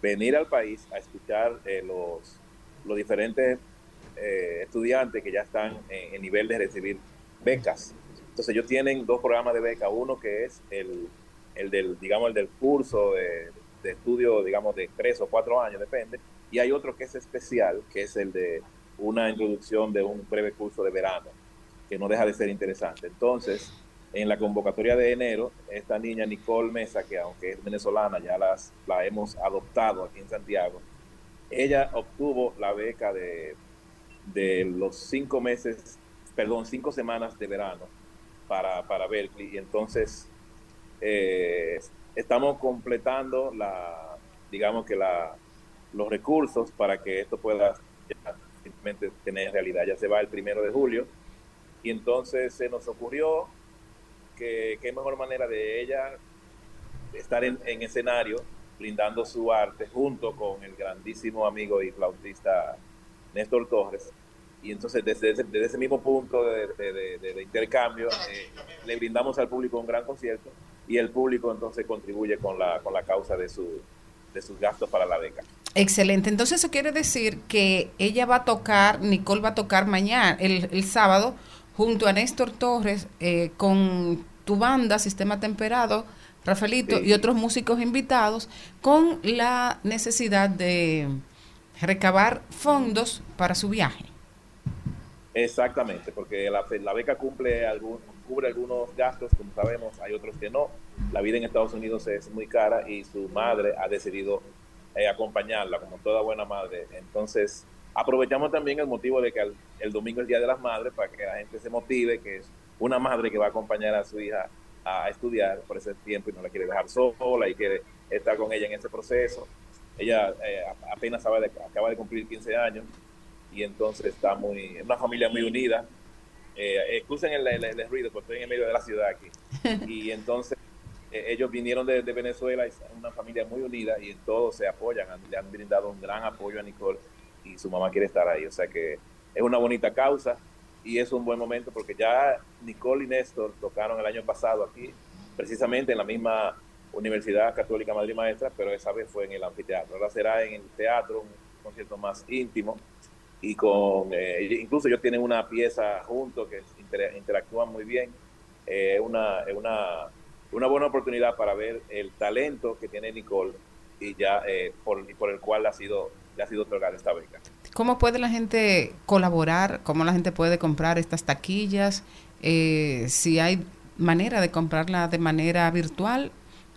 venir al país a escuchar eh, los, los diferentes eh, estudiantes que ya están en, en nivel de recibir becas. Entonces ellos tienen dos programas de beca, uno que es el, el del, digamos, el del curso de, de estudio, digamos, de tres o cuatro años, depende, y hay otro que es especial, que es el de una introducción de un breve curso de verano, que no deja de ser interesante. Entonces, en la convocatoria de enero, esta niña Nicole Mesa, que aunque es venezolana, ya las, la hemos adoptado aquí en Santiago, ella obtuvo la beca de, de los cinco meses, perdón, cinco semanas de verano para, para Berkeley. Y entonces eh, estamos completando la, digamos que la, los recursos para que esto pueda simplemente tener realidad. Ya se va el primero de julio. Y entonces se nos ocurrió que qué mejor manera de ella estar en, en escenario brindando su arte junto con el grandísimo amigo y flautista Néstor Torres. Y entonces desde ese, mismo punto de, intercambio eh, le brindamos al público un gran concierto y el público entonces contribuye con la, con la causa de, su, de sus gastos para la beca. Excelente. Entonces eso quiere decir que ella va a tocar, Nicole va a tocar mañana, el sábado, junto a Néstor Torres, eh, con tu banda, Sistema Temperado, Rafaelito Sí. y otros músicos invitados, con la necesidad de recabar fondos para su viaje. Exactamente, porque la, la beca cumple algún, cubre algunos gastos, como sabemos, hay otros que no. La vida en Estados Unidos es muy cara y su madre ha decidido eh, acompañarla, como toda buena madre. Entonces, aprovechamos también el motivo de que el, el domingo es el Día de las Madres para que la gente se motive, que es una madre que va a acompañar a su hija a estudiar por ese tiempo y no la quiere dejar sola y quiere estar con ella en ese proceso. Ella eh, apenas acaba de, acaba de cumplir 15 años y entonces está muy, es una familia muy unida. Eh, excusen el, el- el ruido, porque estoy en el medio de la ciudad aquí. Y entonces eh, ellos vinieron de, de Venezuela son una familia muy unida y en todo se apoyan, han- le han brindado un gran apoyo a Nicole y su mamá quiere estar ahí. O sea que es una bonita causa y es un buen momento porque ya Nicole y Néstor tocaron el año pasado aquí, precisamente en la misma Universidad Católica Madrid Maestra, pero esa vez fue en el anfiteatro. Ahora será en el teatro, un concierto más íntimo y con eh, incluso ellos tienen una pieza juntos que inter- interactúan muy bien es una es una una buena oportunidad para ver el talento que tiene Nicole y ya eh, por, y por el cual ha sido le ha sido otorgada esta beca ¿Cómo puede la gente colaborar? ¿Cómo la gente puede comprar estas taquillas? Eh, si hay manera de comprarla de manera virtual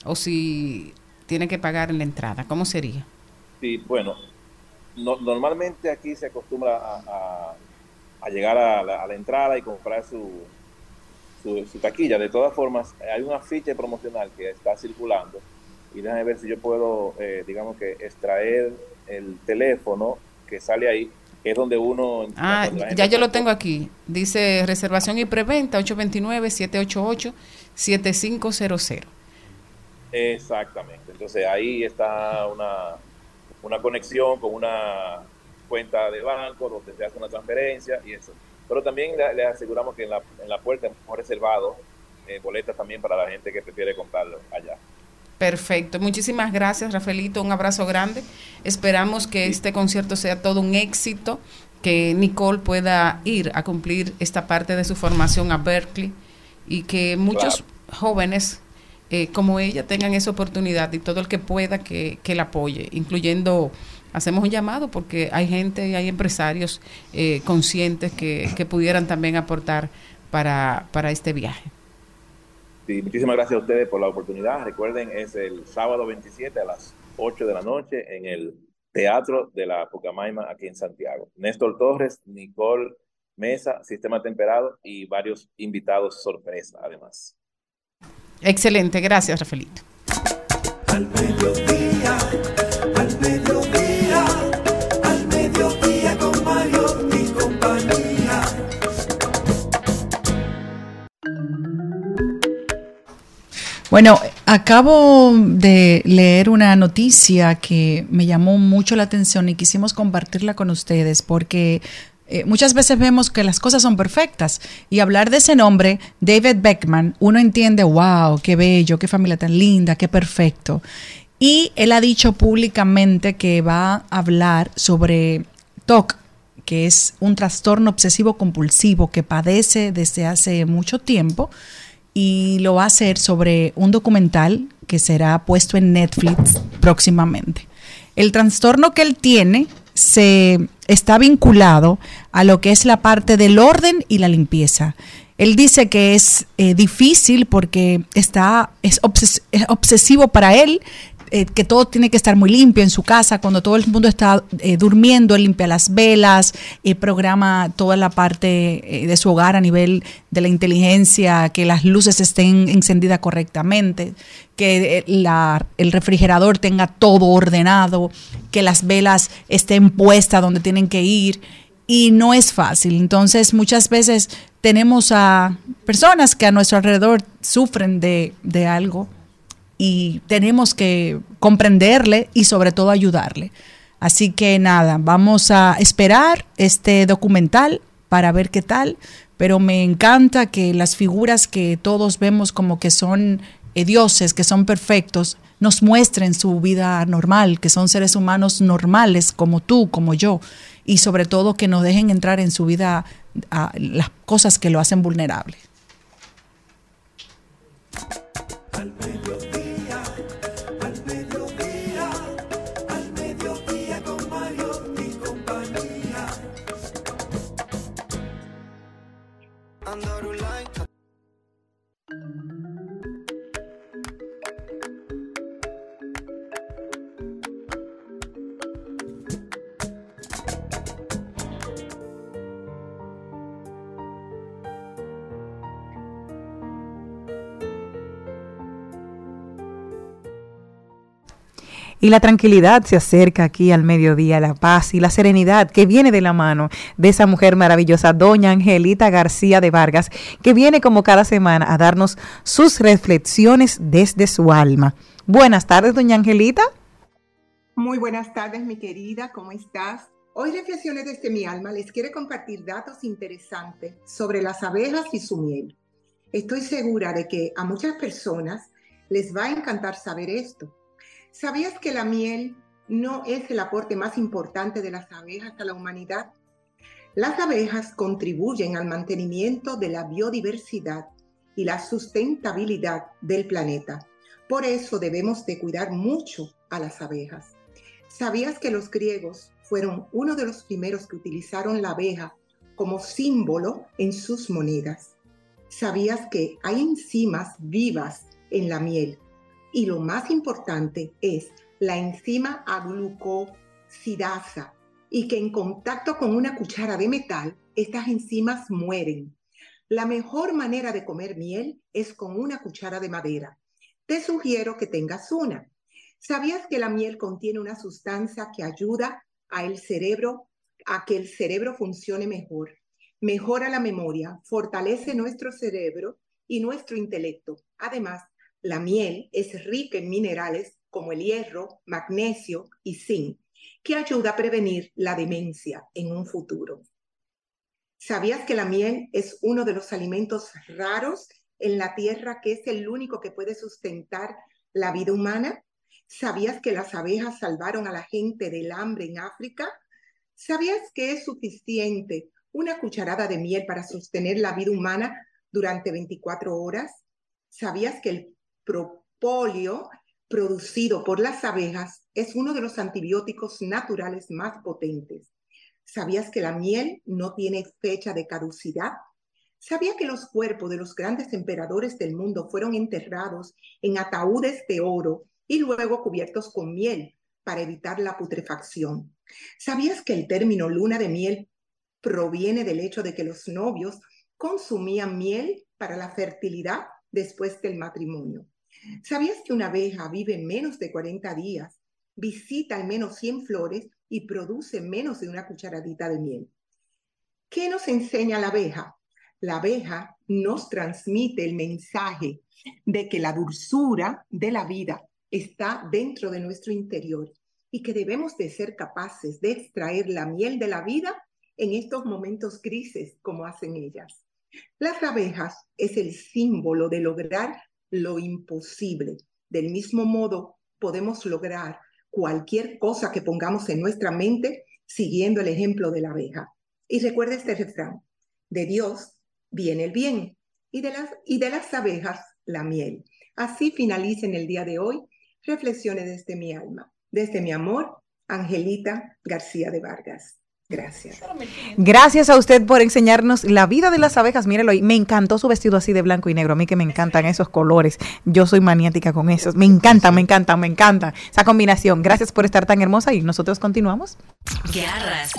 o si tiene que pagar en la entrada. ¿Cómo sería? Sí, bueno, no- normalmente aquí se acostumbra a, a- a llegar a la, a la entrada y comprar su, su, su taquilla. De todas formas, hay un afiche promocional que está circulando y déjame ver si yo puedo, eh, digamos que extraer el teléfono que sale ahí, que es donde uno... Ah, ya yo lo tengo aquí. Dice reservación y preventa 829-788-7500. Exactamente. Entonces ahí está una, una conexión con una cuenta de banco donde se hace una transferencia y eso. Pero también le, le aseguramos que en la, en la puerta hemos reservado eh, boletas también para la gente que prefiere comprarlo allá. Perfecto. Muchísimas gracias, Rafaelito. Un abrazo grande. Esperamos que este concierto sea todo un éxito, que Nicole pueda ir a cumplir esta parte de su formación a Berkeley y que muchos jóvenes eh, como ella tengan esa oportunidad y todo el que pueda que, que la apoye, incluyendo, hacemos un llamado porque hay gente y hay empresarios eh, conscientes que, que pudieran también aportar para, para este viaje. Sí, muchísimas gracias a ustedes por la oportunidad. Recuerden, es el sábado 27 a las 8 de la noche en el Teatro de la Pucamaima aquí en Santiago. Néstor Torres, Nicole Mesa, Sistema Temperado y varios invitados sorpresa además. Excelente, gracias, Rafaelito. Al mediodía, Bueno, acabo de leer una noticia que me llamó mucho la atención y quisimos compartirla con ustedes porque eh, muchas veces vemos que las cosas son perfectas y hablar de ese nombre, David Beckman, uno entiende, wow, qué bello, qué familia tan linda, qué perfecto. Y él ha dicho públicamente que va a hablar sobre TOC, que es un trastorno obsesivo compulsivo que padece desde hace mucho tiempo y lo va a hacer sobre un documental que será puesto en Netflix próximamente. El trastorno que él tiene se está vinculado a lo que es la parte del orden y la limpieza. Él dice que es eh, difícil porque está, es, obses- es obsesivo para él, eh, que todo tiene que estar muy limpio en su casa. Cuando todo el mundo está eh, durmiendo, limpia las velas, eh, programa toda la parte eh, de su hogar a nivel de la inteligencia, que las luces estén encendidas correctamente, que eh, el refrigerador tenga todo ordenado, que las velas estén puestas donde tienen que ir y no es fácil. Entonces, muchas veces tenemos a personas que a nuestro alrededor sufren de, de algo y tenemos que comprenderle y sobre todo ayudarle. Así que nada, vamos a esperar este documental para ver qué tal, pero me encanta que las figuras que todos vemos como que son eh, dioses, que son perfectos, nos muestren su vida normal, que son seres humanos normales como tú, como yo, y sobre todo que nos dejen entrar en su vida las cosas que lo hacen vulnerable. Al Y la tranquilidad se acerca aquí al mediodía, la paz y la serenidad que viene de la mano de esa mujer maravillosa, doña Angelita García de Vargas, que viene como cada semana a darnos sus reflexiones desde su alma. Buenas tardes, doña Angelita. Muy buenas tardes, mi querida, ¿cómo estás? Hoy Reflexiones desde mi alma les quiere compartir datos interesantes sobre las abejas y su miel. Estoy segura de que a muchas personas les va a encantar saber esto. ¿Sabías que la miel no es el aporte más importante de las abejas a la humanidad? Las abejas contribuyen al mantenimiento de la biodiversidad y la sustentabilidad del planeta. Por eso debemos de cuidar mucho a las abejas. ¿Sabías que los griegos fueron uno de los primeros que utilizaron la abeja como símbolo en sus monedas? ¿Sabías que hay enzimas vivas en la miel? Y lo más importante es la enzima aglucosidasa y que en contacto con una cuchara de metal, estas enzimas mueren. La mejor manera de comer miel es con una cuchara de madera. Te sugiero que tengas una. ¿Sabías que la miel contiene una sustancia que ayuda a el cerebro a que el cerebro funcione mejor? Mejora la memoria, fortalece nuestro cerebro y nuestro intelecto. Además, la miel es rica en minerales como el hierro, magnesio y zinc, que ayuda a prevenir la demencia en un futuro. ¿Sabías que la miel es uno de los alimentos raros en la tierra que es el único que puede sustentar la vida humana? ¿Sabías que las abejas salvaron a la gente del hambre en África? ¿Sabías que es suficiente una cucharada de miel para sostener la vida humana durante 24 horas? ¿Sabías que el propóleo producido por las abejas es uno de los antibióticos naturales más potentes? ¿Sabías que la miel no tiene fecha de caducidad? ¿Sabía que los cuerpos de los grandes emperadores del mundo fueron enterrados en ataúdes de oro y luego cubiertos con miel para evitar la putrefacción? ¿Sabías que el término luna de miel proviene del hecho de que los novios consumían miel para la fertilidad después del matrimonio? ¿Sabías que una abeja vive menos de 40 días, visita al menos 100 flores y produce menos de una cucharadita de miel? ¿Qué nos enseña la abeja? La abeja nos transmite el mensaje de que la dulzura de la vida está dentro de nuestro interior y que debemos de ser capaces de extraer la miel de la vida en estos momentos grises como hacen ellas. Las abejas es el símbolo de lograr lo imposible. Del mismo modo, podemos lograr cualquier cosa que pongamos en nuestra mente siguiendo el ejemplo de la abeja. Y recuerda este refrán, de Dios viene el bien y de las, y de las abejas la miel. Así finaliza en el día de hoy reflexiones desde mi alma, desde mi amor Angelita García de Vargas. Gracias. Gracias a usted por enseñarnos la vida de las abejas. Mírelo ahí. Me encantó su vestido así de blanco y negro. A mí que me encantan esos colores. Yo soy maniática con esos. Me encantan, me encantan, me encanta esa combinación. Gracias por estar tan hermosa y nosotros continuamos. Garras,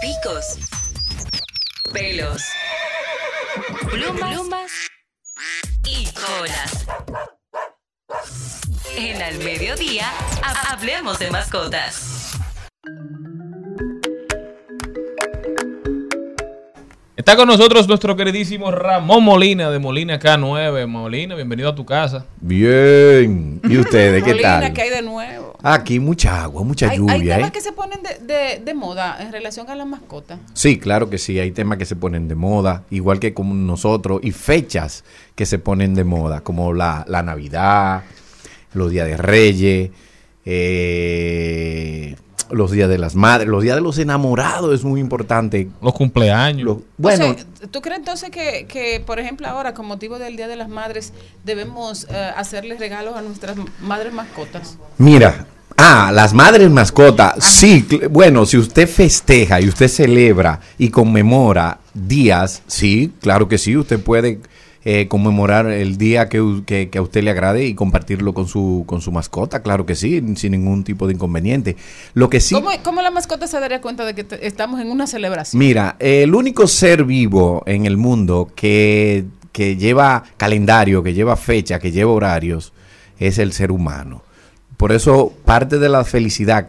picos, pelos, plumas, plumas y colas. En Al Mediodía, ha- hablemos de mascotas. Está con nosotros nuestro queridísimo Ramón Molina de Molina K9. Molina, bienvenido a tu casa. Bien. ¿Y ustedes qué Molina, tal? ¿qué hay de nuevo? Aquí mucha agua, mucha hay, hay lluvia, temas ¿eh? que se ponen de, de- de moda en relación a las mascotas. Sí, claro que sí, hay temas que se ponen de moda, igual que como nosotros, y fechas que se ponen de moda, como la, la Navidad, los días de Reyes, eh, los días de las madres, los días de los enamorados es muy importante. Los cumpleaños. bueno, O sea, ¿Tú crees entonces que, que, por ejemplo, ahora, con motivo del Día de las Madres, debemos eh, hacerles regalos a nuestras madres mascotas? Mira, ah, las madres mascotas, sí, cl- bueno, si usted festeja y usted celebra y conmemora días, sí, claro que sí, usted puede eh, conmemorar el día que, que- que a usted le agrade y compartirlo con su, con su mascota, claro que sí, sin ningún tipo de inconveniente. Lo que sí... ¿Cómo, cómo la mascota se daría cuenta de que te- estamos en una celebración? Mira, el único ser vivo en el mundo que, que lleva calendario, que lleva fecha, que lleva horarios, es el ser humano. Por eso parte de la felicidad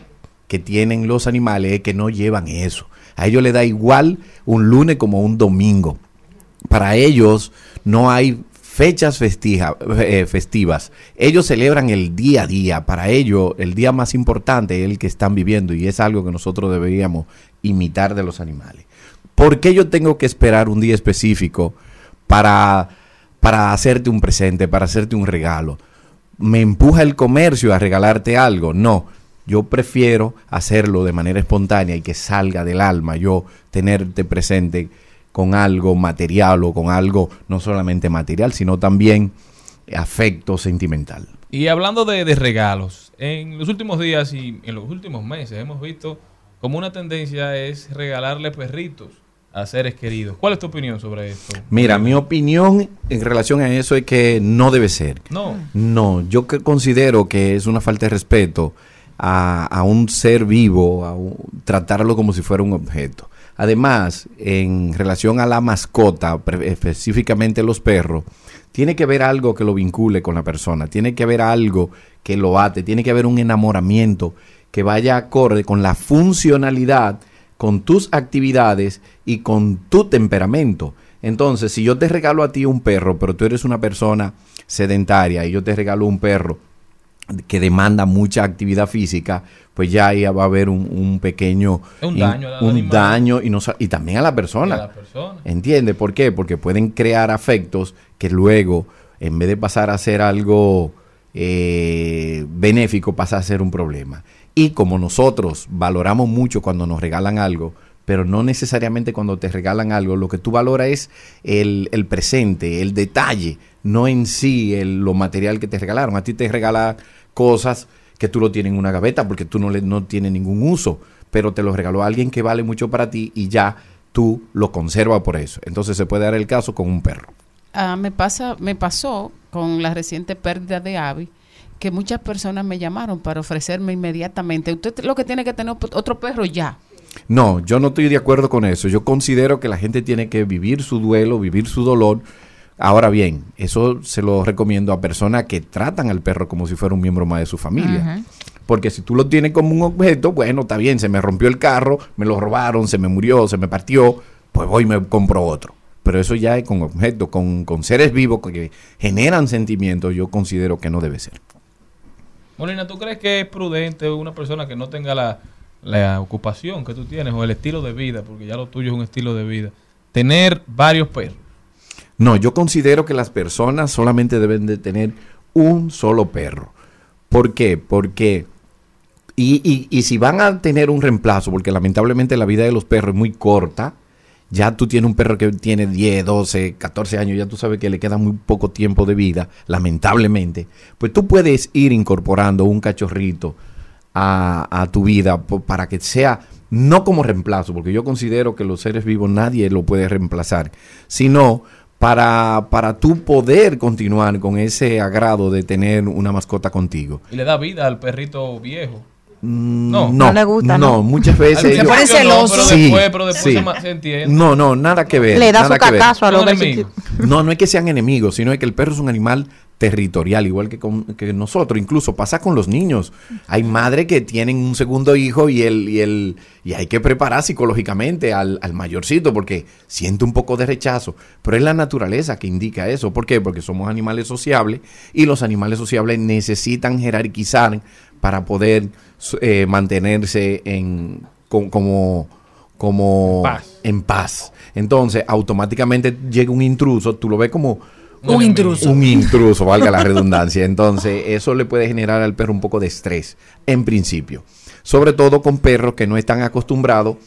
que tienen los animales es que no llevan eso. A ellos les da igual un lunes como un domingo. Para ellos no hay fechas eh, festivas. Ellos celebran el día a día. Para ellos el día más importante es el que están viviendo y es algo que nosotros deberíamos imitar de los animales. ¿Por qué yo tengo que esperar un día específico para, para hacerte un presente, para hacerte un regalo? ¿Me empuja el comercio a regalarte algo? No. Yo prefiero hacerlo de manera espontánea y que salga del alma. Yo tenerte presente con algo material o con algo no solamente material, sino también afecto sentimental. Y hablando de, de regalos, en los últimos días y en los últimos meses hemos visto como una tendencia es regalarle perritos a seres queridos. ¿Cuál es tu opinión sobre esto? Mira, mi opinión en relación a eso es que no debe ser. No. No, yo que considero que es una falta de respeto a, a un ser vivo, a un- tratarlo como si fuera un objeto. Además, en relación a la mascota, específicamente los perros, tiene que haber algo que lo vincule con la persona, tiene que haber algo que lo ate, tiene que haber un enamoramiento que vaya acorde con la funcionalidad, con tus actividades y con tu temperamento. Entonces, si yo te regalo a ti un perro, pero tú eres una persona sedentaria y yo te regalo un perro que demanda mucha actividad física, pues ya ahí va a haber un, un pequeño Un daño un daño y, no, sa- y también a la persona. Y a la persona. ¿Entiende? ¿Por qué? Porque pueden crear afectos que luego, en vez de pasar a ser algo eh, benéfico, pasa a ser un problema. Y como nosotros valoramos mucho cuando nos regalan algo, pero no necesariamente cuando te regalan algo, lo que tú valoras es el, el presente, el detalle, no en sí el- lo material que te regalaron. A ti te regalan cosas que tú lo tienes en una gaveta porque tú no, le, no tienes ningún uso, pero te lo regaló alguien que vale mucho para ti y ya tú lo conservas por eso. Entonces se puede dar el caso con un perro. Ah, me pasa, me pasó con la reciente pérdida de Abby que muchas personas me llamaron para ofrecerme inmediatamente. Usted lo que tiene que tener otro perro ya. No, yo no estoy de acuerdo con eso. Yo considero que la gente tiene que vivir su duelo, vivir su dolor. Ahora bien, eso se lo recomiendo a personas que tratan al perro como si fuera un miembro más de su familia. Porque si tú lo tienes como un objeto, bueno, está bien, se me rompió el carro, me lo robaron, se me murió, se me partió, pues voy y me compro otro. Pero eso ya es con objetos, con, con seres vivos que generan sentimientos, yo considero que no debe ser. Molina, ¿tú crees que es prudente una persona que no tenga la, la ocupación que tú tienes o el estilo de vida, porque ya lo tuyo es un estilo de vida, tener varios perros? No, yo considero que las personas solamente deben de tener un solo perro. ¿Por qué? Porque, y, si van a tener un reemplazo, porque lamentablemente la vida de los perros es muy corta, ya tú tienes un perro que tiene 10, 12, 14 años, ya tú sabes que le queda muy poco tiempo de vida, lamentablemente, pues tú puedes ir incorporando un cachorrito a, a tu vida para que sea no como reemplazo, porque yo considero que los seres vivos nadie lo puede reemplazar, sino para, para tú poder continuar con ese agrado de tener una mascota contigo. Y le da vida al perrito viejo. Mm, No. no, No le gusta, ¿no? muchas veces. No, pero Sí, después, pero después sí. se entiende. No, no, nada que ver. Le da nada su que ver. cacazo a los enemigos. No, no es que sean enemigos, sino es que el perro es un animal territorial, igual que, con- que nosotros. Incluso pasa con los niños. Hay madres que tienen un segundo hijo y el, y el, y hay que preparar psicológicamente al, al mayorcito porque siente un poco de rechazo. Pero es la naturaleza que indica eso. ¿Por qué? Porque somos animales sociables y los animales sociables necesitan jerarquizar para poder eh, mantenerse en con- como como en paz. Entonces, automáticamente llega un intruso, tú lo ves como Un intruso. Un intruso, valga la redundancia. Entonces, eso le puede generar al perro un poco de estrés, en principio. Sobre todo con perros que no están acostumbrados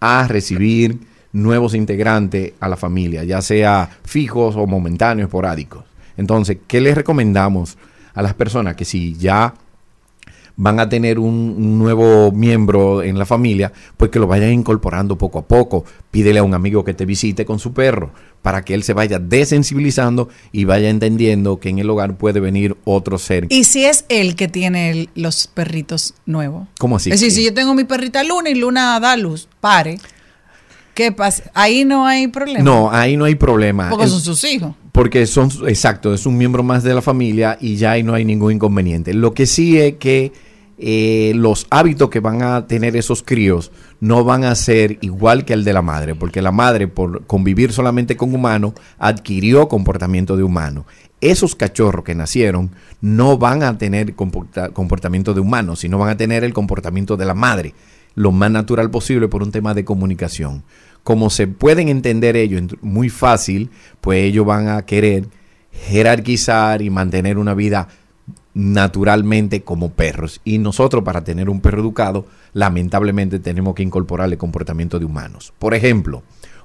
a recibir nuevos integrantes a la familia, ya sea fijos o momentáneos, esporádicos. Entonces, ¿qué les recomendamos a las personas que si ya van a tener un, nuevo miembro en la familia, pues que lo vayan incorporando poco a poco. Pídele a un amigo que te visite con su perro para que él se vaya desensibilizando y vaya entendiendo que en el hogar puede venir otro ser. Y si es él que tiene el- los perritos nuevos. ¿Cómo así? Es decir, si yo tengo mi perrita Luna y Luna da luz, pare. ¿Qué pasa? Ahí no hay problema. No, ahí no hay problema. Porque El- son sus hijos. Porque son, exacto, es un miembro más de la familia y ya ahí no hay ningún inconveniente. Lo que sí es que eh, los hábitos que van a tener esos críos no van a ser igual que el de la madre, porque la madre, por convivir solamente con humanos, adquirió comportamiento de humano. Esos cachorros que nacieron no van a tener comporta- comportamiento de humano, sino van a tener el comportamiento de la madre, lo más natural posible por un tema de comunicación. Como se pueden entender ellos muy fácil, pues ellos van a querer jerarquizar y mantener una vida naturalmente como perros. Y nosotros para tener un perro educado, lamentablemente tenemos que incorporarle comportamiento de humanos. Por ejemplo,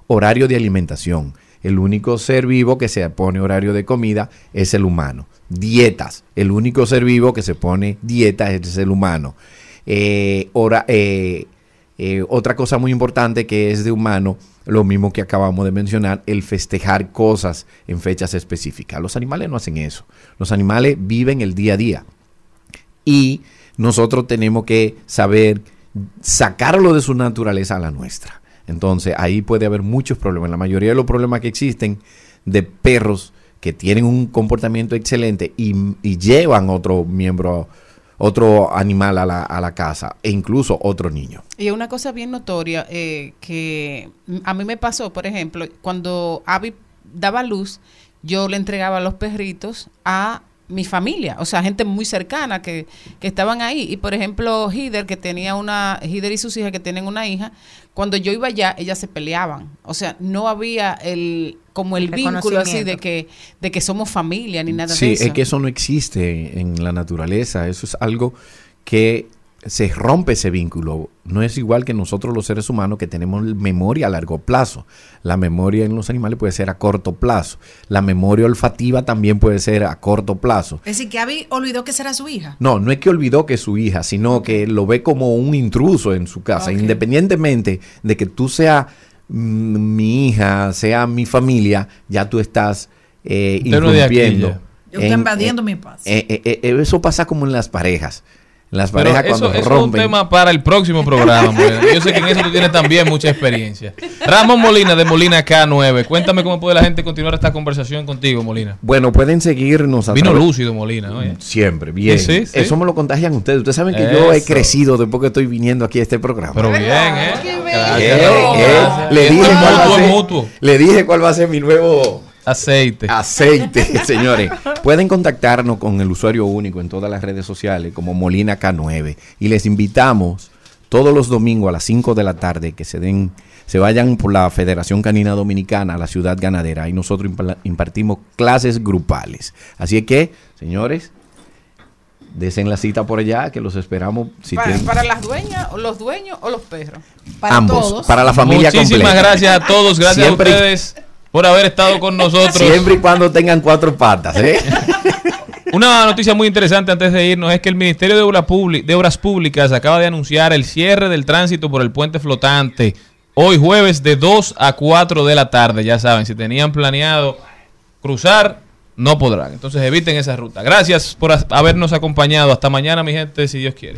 horario de alimentación. El único ser vivo que se pone horario de comida es el humano. Dietas. El único ser vivo que se pone dieta es el humano. Eh, eh, eh, otra cosa muy importante que es de humano, lo mismo que acabamos de mencionar, el festejar cosas en fechas específicas. Los animales no hacen eso. Los animales viven el día a día. Y nosotros tenemos que saber sacarlo de su naturaleza a la nuestra. Entonces ahí puede haber muchos problemas. La mayoría de los problemas que existen de perros que tienen un comportamiento excelente y, llevan otro miembro, otro animal a la, a la casa e incluso otro niño. Y una cosa bien notoria eh, que a mí me pasó, por ejemplo, cuando Abby daba luz, yo le entregaba los perritos a mi familia, o sea, gente muy cercana que, que estaban ahí. Y por ejemplo, Hider, que tenía una, Hider y sus hijas que tienen una hija, cuando yo iba allá, ellas se peleaban. O sea, no había el, como el vínculo así de que, de que somos familia ni nada Sí, de eso. es que eso no existe en la naturaleza. Eso es algo que se rompe ese vínculo. No es igual que nosotros los seres humanos que tenemos memoria a largo plazo. La memoria en los animales puede ser a corto plazo. La memoria olfativa también puede ser a corto plazo. Es decir, que Abby olvidó que será su hija. No, no es que olvidó que es su hija, sino que lo ve como un intruso en su casa. Independientemente de que tú seas mm, mi hija, sea mi familia, ya tú estás eh. Yo estoy invadiendo mi paz. eh, eh, eh, eso pasa como en las parejas. Las Pero parejas eso, cuando eso es un rompen. tema para el próximo programa. Molina. Yo sé que en eso tú tienes también mucha experiencia. Ramón Molina de Molina K9. Cuéntame cómo puede la gente continuar esta conversación contigo, Molina. Bueno, pueden seguirnos a Vino través- lúcido Molina. oye. Siempre, bien. Sí, sí, sí. Eso me lo contagian ustedes. Ustedes saben que yo he crecido después que estoy viniendo aquí a este programa. Pero bien, ¿eh? Eh, Gracias, eh, le, dije es cuál va a mutuo, es ser- mutuo. le dije cuál va a ser mi nuevo aceite. Aceite, señores. Pueden contactarnos con el usuario único en todas las redes sociales como Molina K9 y les invitamos todos los domingos a las 5 de la tarde que se den se vayan por la Federación Canina Dominicana a la ciudad ganadera y nosotros impartimos clases grupales. Así es que, señores, desen la cita por allá que los esperamos si para, tienen- para las dueñas, o los dueños o los perros. ambos, para la familia Muchísimas completa. gracias a todos. Gracias Siempre- a ustedes por haber estado con nosotros. Siempre y cuando tengan cuatro patas, ¿eh? Una noticia muy interesante antes de irnos es que el Ministerio de, Obra Publi- de Obras Públicas acaba de anunciar el cierre del tránsito por el puente flotante hoy jueves de 2 a 4 de la tarde. Ya saben, si tenían planeado cruzar, no podrán. Entonces eviten esa ruta. Gracias por habernos acompañado. Hasta mañana, mi gente, si Dios quiere.